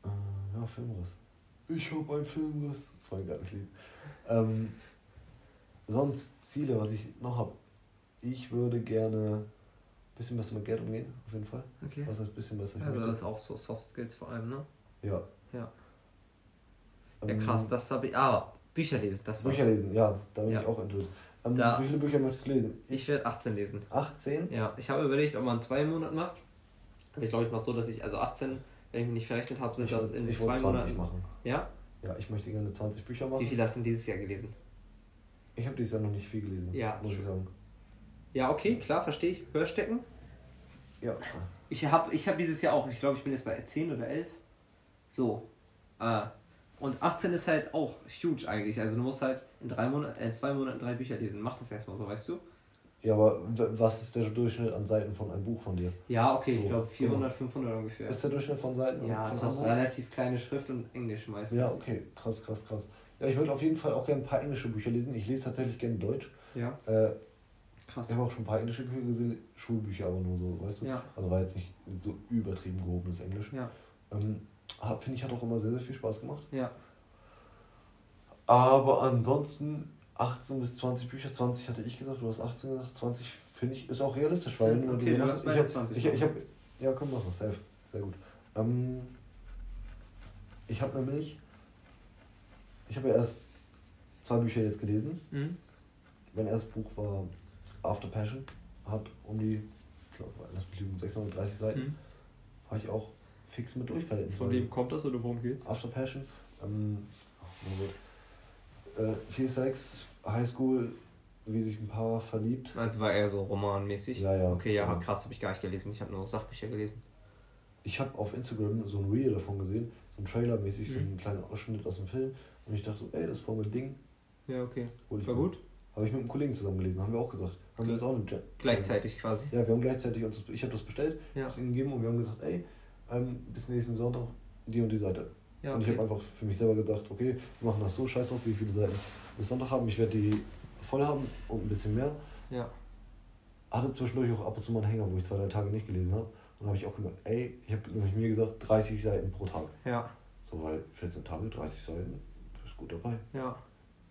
Speaker 1: Äh, ja, Filmriss. Ich hab einen Filmriss. Das war ein geiles Lied. Ähm, sonst Ziele, was ich noch habe. Ich würde gerne ein bisschen besser mit Geld umgehen, auf jeden Fall.
Speaker 2: Okay.
Speaker 1: Was heißt ein bisschen besser?
Speaker 2: Also das ist auch so Soft Skills vor allem, ne?
Speaker 1: ja.
Speaker 2: Ja. Ja
Speaker 1: Ähm,
Speaker 2: krass, das habe ich. Ah, Bücher lesen, das war's.
Speaker 1: Bücher lesen, ja, da bin
Speaker 2: Ja.
Speaker 1: ich auch enthüllt. Ähm,
Speaker 2: Da-
Speaker 1: wie viele Bücher möchtest du lesen?
Speaker 2: Ich werde 18 lesen.
Speaker 1: 18?
Speaker 2: Ja, ich habe überlegt, ob man zwei Monate macht. Aber ich glaube, ich mache so, dass ich, also 18, wenn ich mich nicht verrechnet habe, sind
Speaker 1: ich
Speaker 2: das
Speaker 1: würd-
Speaker 2: in
Speaker 1: ich
Speaker 2: zwei
Speaker 1: würd 20
Speaker 2: Monaten.
Speaker 1: machen.
Speaker 2: Ja?
Speaker 1: Ja, ich möchte gerne 20 Bücher machen.
Speaker 2: Wie viel hast du denn dieses Jahr gelesen?
Speaker 1: Ich habe dieses Jahr noch nicht viel gelesen,
Speaker 2: Ja.
Speaker 1: muss ich sagen.
Speaker 2: Ja, okay, klar, verstehe ich. Hörstecken.
Speaker 1: Ja.
Speaker 2: Ich habe ich hab dieses Jahr auch, ich glaube, ich bin jetzt bei 10 oder 11. So. Äh, und 18 ist halt auch huge eigentlich. Also du musst halt in drei Monaten, in zwei Monaten drei Bücher lesen. Mach das erstmal so, weißt du?
Speaker 1: Ja, aber was ist der Durchschnitt an Seiten von einem Buch von dir?
Speaker 2: Ja, okay,
Speaker 1: So,
Speaker 2: ich glaube 400, 500 ungefähr.
Speaker 1: Ist der Durchschnitt von Seiten
Speaker 2: Ja, ist auch relativ kleine Schrift und Englisch meistens.
Speaker 1: Ja, okay, krass, krass, krass. Ja, ich würde auf jeden Fall auch gerne ein paar englische Bücher lesen. Ich lese tatsächlich gerne Deutsch.
Speaker 2: Ja,
Speaker 1: Äh,
Speaker 2: krass.
Speaker 1: ich habe auch schon ein paar englische Bücher gesehen, Schulbücher aber nur so, weißt du?
Speaker 2: Ja,
Speaker 1: Also war jetzt nicht so übertrieben gehobenes Englisch.
Speaker 2: ja,
Speaker 1: Ähm, Finde ich, hat auch immer sehr, sehr viel Spaß gemacht.
Speaker 2: ja.
Speaker 1: Aber ansonsten 18 bis 20 Bücher, 20 hatte ich gesagt, du hast 18 gesagt, 20 finde ich ist auch realistisch, weil
Speaker 2: Okay,
Speaker 1: drüber
Speaker 2: du hast
Speaker 1: ich hab,
Speaker 2: 20
Speaker 1: Ich, ich hab, ja, komm noch, safe, sehr gut. Ähm, ich habe nämlich, ich habe ja erst zwei Bücher jetzt gelesen.
Speaker 2: Mhm.
Speaker 1: Mein erstes Buch war After Passion, hat um die, ich glaube, lügen, 630 Seiten,
Speaker 2: Mhm.
Speaker 1: war ich auch fix mit durchverhalten.
Speaker 2: Von wem kommt das oder worum geht's?
Speaker 1: After Passion. Ähm, oh. Äh, viel Sex, Highschool, wie sich ein Paar verliebt.
Speaker 2: Also war eher so romanmäßig.
Speaker 1: Ja, ja.
Speaker 2: Okay, ja,
Speaker 1: Ja.
Speaker 2: krass, habe ich gar nicht gelesen. Ich habe nur Sachbücher gelesen.
Speaker 1: Ich habe auf Instagram so ein Reel davon gesehen, so ein Trailer-mäßig, so
Speaker 2: Mhm.
Speaker 1: einen kleinen Ausschnitt aus dem Film. Und ich dachte so, ey, das ist voll mein Ding.
Speaker 2: Ja, okay. War
Speaker 1: mir.
Speaker 2: gut?
Speaker 1: Habe ich mit einem Kollegen zusammen gelesen, haben wir auch gesagt. Haben wir uns auch eine Jet.
Speaker 2: Gleichzeitig quasi.
Speaker 1: Ja, wir haben gleichzeitig uns das, ich habe das bestellt,
Speaker 2: Ja.
Speaker 1: hab's ihm gegeben und wir haben gesagt, ey, ähm, bis nächsten Sonntag die und die Seite.
Speaker 2: Ja,
Speaker 1: Und ich
Speaker 2: okay.
Speaker 1: habe einfach für mich selber gedacht, okay, wir machen das so, scheiß drauf, wie viele Seiten wir bis Sonntag haben. Ich werde die voll haben und ein bisschen mehr.
Speaker 2: Ja.
Speaker 1: Hatte zwischendurch auch ab und zu mal einen Hänger, wo ich zwei, drei Tage nicht gelesen habe. Dann habe ich auch gedacht, ey, ich habe nämlich mir gesagt, 30 Seiten pro Tag.
Speaker 2: Ja.
Speaker 1: So, weil 14 Tage, 30 Seiten, ist gut dabei.
Speaker 2: Ja.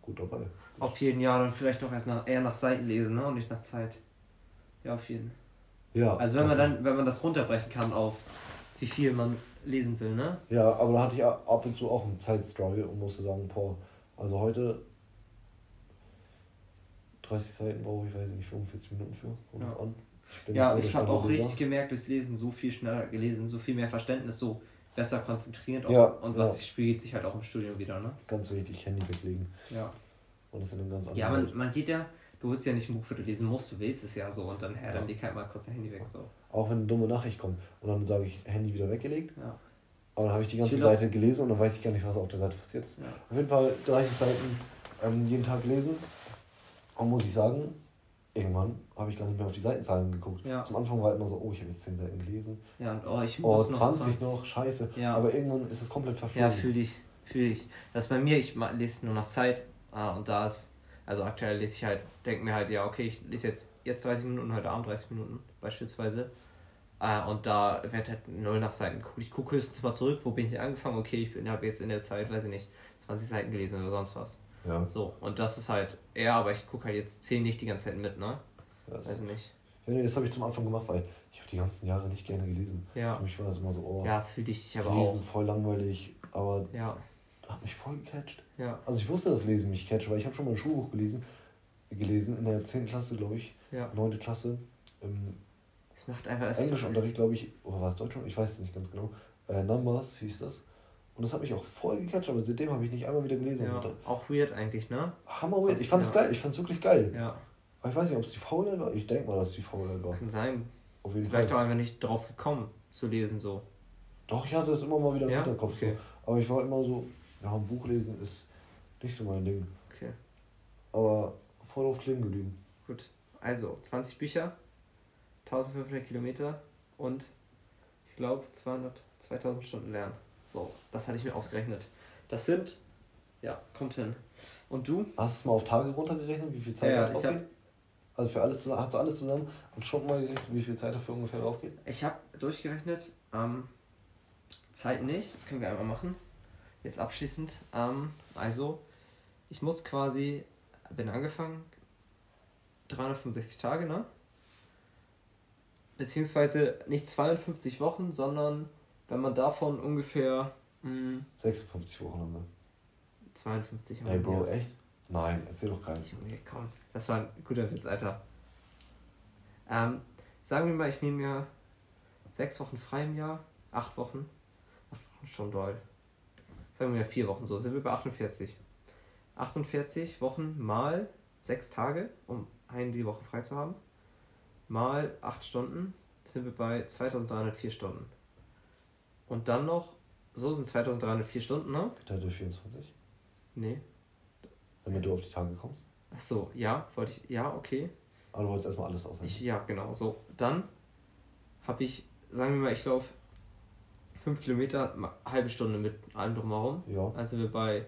Speaker 1: Gut dabei.
Speaker 2: Auf jeden Jahr dann vielleicht doch erst nach, eher nach Seiten lesen, ne? Und nicht nach Zeit. Ja, auf jeden.
Speaker 1: Ja.
Speaker 2: Also wenn man
Speaker 1: das-
Speaker 2: dann, wenn man das runterbrechen kann auf wie viel man lesen will, ne?
Speaker 1: Ja, aber da hatte ich ab und zu auch einen Zeitstruggle und musste sagen, boah, also heute 30 Seiten brauche ich, weiß ich nicht, 45 Minuten für. Kommt
Speaker 2: Ja.
Speaker 1: an.
Speaker 2: Ja, ich habe auch richtig gemerkt durchs Lesen, so viel schneller gelesen, so viel mehr Verständnis, so besser konzentriert auch.
Speaker 1: Ja,
Speaker 2: und was
Speaker 1: ja.
Speaker 2: spiegelt sich halt auch im Studium wieder, ne?
Speaker 1: Ganz wichtig, Handy weglegen.
Speaker 2: Ja.
Speaker 1: Und das in einem ganz anderen
Speaker 2: Ja, man, man geht ja, du willst ja nicht ein Buch, für du lesen musst, du willst es ja so und dann, ja, dann leg halt mal kurz dein Handy weg, so.
Speaker 1: Auch wenn eine dumme Nachricht kommt und dann sage ich, Handy wieder weggelegt.
Speaker 2: Ja.
Speaker 1: Aber dann habe ich die ganze
Speaker 2: Ich
Speaker 1: Seite gelesen und dann weiß ich gar nicht, was auf der Seite passiert ist.
Speaker 2: Ja.
Speaker 1: Auf jeden Fall 30 Seiten ähm, jeden Tag lesen. Und muss ich sagen, irgendwann habe ich gar nicht mehr auf die Seitenzahlen geguckt.
Speaker 2: Ja.
Speaker 1: Zum Anfang war immer so, oh, ich habe jetzt 10 Seiten gelesen.
Speaker 2: Ja, und oh, ich
Speaker 1: Oh,
Speaker 2: muss
Speaker 1: 20 noch, scheiße.
Speaker 2: Ja.
Speaker 1: Aber irgendwann ist es komplett verflogen.
Speaker 2: Ja, fühle ich, fühle ich. Das ist bei mir, ich lese nur nach Zeit ah, und da ist, also aktuell lese ich halt, denke mir halt, ja, okay, ich lese jetzt, jetzt 30 Minuten, heute Abend 30 Minuten beispielsweise. Äh, und da wird halt null nach Seiten geguckt. Ich gucke höchstens mal zurück, wo bin ich angefangen, okay, ich habe jetzt in der Zeit, weiß ich nicht, 20 Seiten gelesen oder sonst was.
Speaker 1: Ja,
Speaker 2: So, und das ist halt eher, aber ich gucke halt jetzt 10 nicht die ganze Zeit mit, ne?
Speaker 1: das,
Speaker 2: Weiß ich nicht.
Speaker 1: ja nee, das habe ich zum Anfang gemacht, weil ich habe die ganzen Jahre nicht gerne gelesen.
Speaker 2: Ja.
Speaker 1: Für mich war das immer so, oh,
Speaker 2: Ja, fühle ich dich aber
Speaker 1: Lesen
Speaker 2: auch.
Speaker 1: voll langweilig, aber
Speaker 2: Ja,
Speaker 1: hat mich voll gecatcht.
Speaker 2: ja.
Speaker 1: Also ich wusste, dass Lesen mich catcht, weil ich habe schon mal ein Schulbuch gelesen. gelesen in der 10. Klasse, glaube ich.
Speaker 2: Ja.
Speaker 1: 9. Klasse. Im
Speaker 2: Es macht einfach
Speaker 1: Englischunterricht, glaube ich, oder war es Deutsch? Ich weiß es nicht ganz genau. Äh, Numbers hieß das. Und das hat mich auch voll gecatcht, aber seitdem habe ich nicht einmal wieder gelesen.
Speaker 2: Ja, auch weird eigentlich, ne?
Speaker 1: Hammer weird. Ich fand es
Speaker 2: Ja.
Speaker 1: geil, ich fand es wirklich geil.
Speaker 2: Ja,
Speaker 1: Aber ich weiß nicht, ob es die Faulheit war. Ich denke mal, dass es die Faulheit war.
Speaker 2: kann sein.
Speaker 1: Auf jeden
Speaker 2: Vielleicht auch
Speaker 1: Fall.
Speaker 2: einfach nicht drauf gekommen zu lesen so.
Speaker 1: Doch, ich hatte das immer mal wieder im
Speaker 2: Ja?
Speaker 1: Hinterkopf.
Speaker 2: Okay.
Speaker 1: So. Aber ich war immer so, ja, ein Buch lesen ist nicht so mein Ding.
Speaker 2: Okay,
Speaker 1: Aber voll auf kleben geblieben.
Speaker 2: gut. Also, 20 Bücher, 1500 Kilometer und ich glaube 200, 2000 Stunden lernen. So, das hatte ich mir ausgerechnet. Das sind, ja, kommt hin. Und du?
Speaker 1: Hast du es mal auf Tage runtergerechnet, wie viel Zeit
Speaker 2: Ja,
Speaker 1: da drauf geht? Also für alles zusammen, hast du alles zusammen und schon mal gerechnet, wie viel Zeit dafür ungefähr drauf geht?
Speaker 2: Ich habe durchgerechnet, ähm, Zeit nicht, das können wir einmal machen. Jetzt abschließend. Ähm, also, ich muss quasi, bin angefangen, 365 Tage, ne? Beziehungsweise nicht 52 Wochen, sondern wenn man davon ungefähr mh,
Speaker 1: 56 Wochen haben wir.
Speaker 2: 52
Speaker 1: Ey, Bro,
Speaker 2: ja.
Speaker 1: echt? Nein, erzähl doch keinen.
Speaker 2: Junge, komm. Das war ein guter Witz, Alter. Ähm, sagen wir mal, ich nehme mir sechs Wochen frei im Jahr. Acht Wochen. Acht Wochen schon doll. Sagen wir mal vier Wochen, so sind wir bei 48. 48 Wochen mal sechs Tage, um einen die Woche frei zu haben. Mal acht Stunden sind wir bei 2304 Stunden. Und dann noch, so sind 2304 Stunden, ne?
Speaker 1: Geteilt durch 24.
Speaker 2: Nee.
Speaker 1: Damit du auf die Tage kommst.
Speaker 2: Ach so, ja, wollte ich, ja, okay.
Speaker 1: Aber du wolltest erstmal alles
Speaker 2: Ich,
Speaker 1: ausrechnen.
Speaker 2: ja, genau. So, dann habe ich, sagen wir mal, ich laufe 5 Kilometer, halbe Stunde mit allem drumherum.
Speaker 1: Ja.
Speaker 2: Also sind wir bei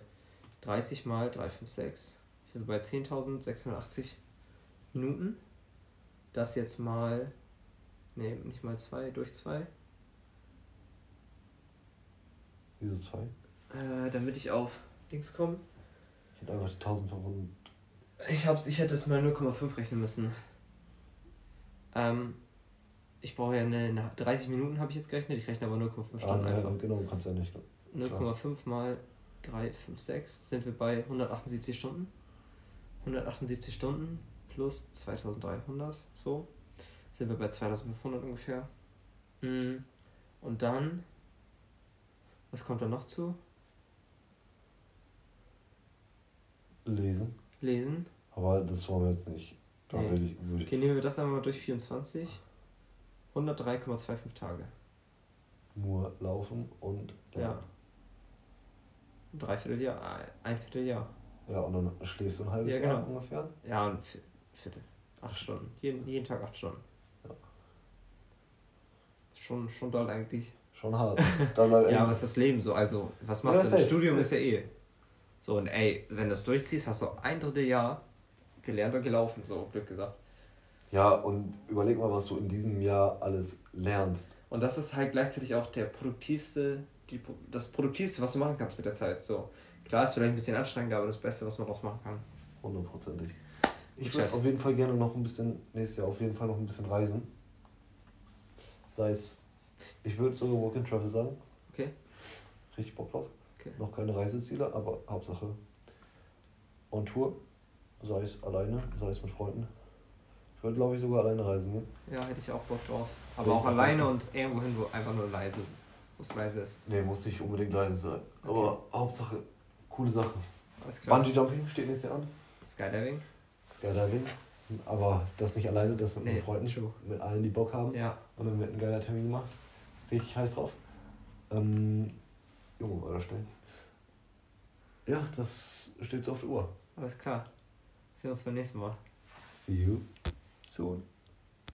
Speaker 2: 30 mal 356, sind wir bei 10.680 Minuten. Das jetzt mal, nee, nicht mal 2, durch 2.
Speaker 1: Wieso zwei?
Speaker 2: Äh, damit ich auf Dings komme.
Speaker 1: Ich hätte einfach die 1500.
Speaker 2: Ich hab's, ich hätte es mal 0,5 rechnen müssen. Ähm, ich brauche ja eine, eine 30 Minuten habe ich jetzt gerechnet, ich rechne aber 0,5
Speaker 1: Ah,
Speaker 2: Stunden
Speaker 1: ja,
Speaker 2: einfach.
Speaker 1: genau, kannst ja nicht.
Speaker 2: 0,5 mal 3, 5, 6 sind wir bei 178 Stunden. 178 Stunden plus 2300, so. Sind wir bei 2500 ungefähr. Mm, Und dann, was kommt da noch zu?
Speaker 1: Lesen.
Speaker 2: Lesen.
Speaker 1: Aber das wollen wir jetzt nicht. Da
Speaker 2: Nee.
Speaker 1: würde ich, ich
Speaker 2: Okay, nehmen wir das einmal mal durch 24. 103,25 Tage.
Speaker 1: nur laufen und.
Speaker 2: Ja. Ein Dreivierteljahr, äh, ein Vierteljahr.
Speaker 1: Ja, und dann schläfst du ein halbes
Speaker 2: Ja,
Speaker 1: Jahr
Speaker 2: genau.
Speaker 1: ungefähr.
Speaker 2: Ja, ein Vi- Viertel. Acht Stunden. Jeden, jeden Tag acht Stunden.
Speaker 1: Ja.
Speaker 2: Schon, schon doll eigentlich.
Speaker 1: Schon hart. *laughs*
Speaker 2: Ja, aber es ist das Leben so. Also, was machst
Speaker 1: Ja,
Speaker 2: du? Das Studium ist ja eh. So, und ey, wenn du es durchziehst, hast du ein Dritteljahr gelernt und gelaufen, so Glück gesagt.
Speaker 1: Ja, und überleg mal, was du in diesem Jahr alles lernst.
Speaker 2: Und das ist halt gleichzeitig auch der produktivste, die, das produktivste, was du machen kannst mit der Zeit. So, klar ist vielleicht ein bisschen anstrengender, aber das Beste, was man daraus machen kann.
Speaker 1: Hundertprozentig. Ich würde auf jeden Fall gerne noch ein bisschen, nächstes Jahr auf jeden Fall noch ein bisschen reisen. Sei es, ich würde sogar Walk and Travel sagen.
Speaker 2: Okay.
Speaker 1: Richtig Bock drauf.
Speaker 2: Okay.
Speaker 1: Noch keine Reiseziele, aber Hauptsache on Tour. Sei es alleine, sei es mit Freunden. Ich würde, glaube ich, sogar alleine reisen gehen.
Speaker 2: Ja, hätte ich auch Bock drauf. Aber auch
Speaker 1: auch
Speaker 2: alleine und irgendwo hin, wo einfach nur leise ist. Wo es leise ist.
Speaker 1: Nee, muss nicht unbedingt leise sein. Aber Hauptsache coole Sachen.
Speaker 2: Alles klar.
Speaker 1: Bungee Jumping steht nächstes Jahr an.
Speaker 2: Skydiving?
Speaker 1: Skydiving. Aber das nicht alleine, das mit
Speaker 2: Nee,
Speaker 1: meinen Freunden.
Speaker 2: true.
Speaker 1: Mit allen, die Bock haben.
Speaker 2: Ja.
Speaker 1: Und dann wird ein geiler Termin gemacht. Richtig heiß drauf. Ähm, Junge, war das schnell. Ja, das steht so auf der Uhr.
Speaker 2: Alles klar. Sehen wir uns beim nächsten Mal.
Speaker 1: See you soon.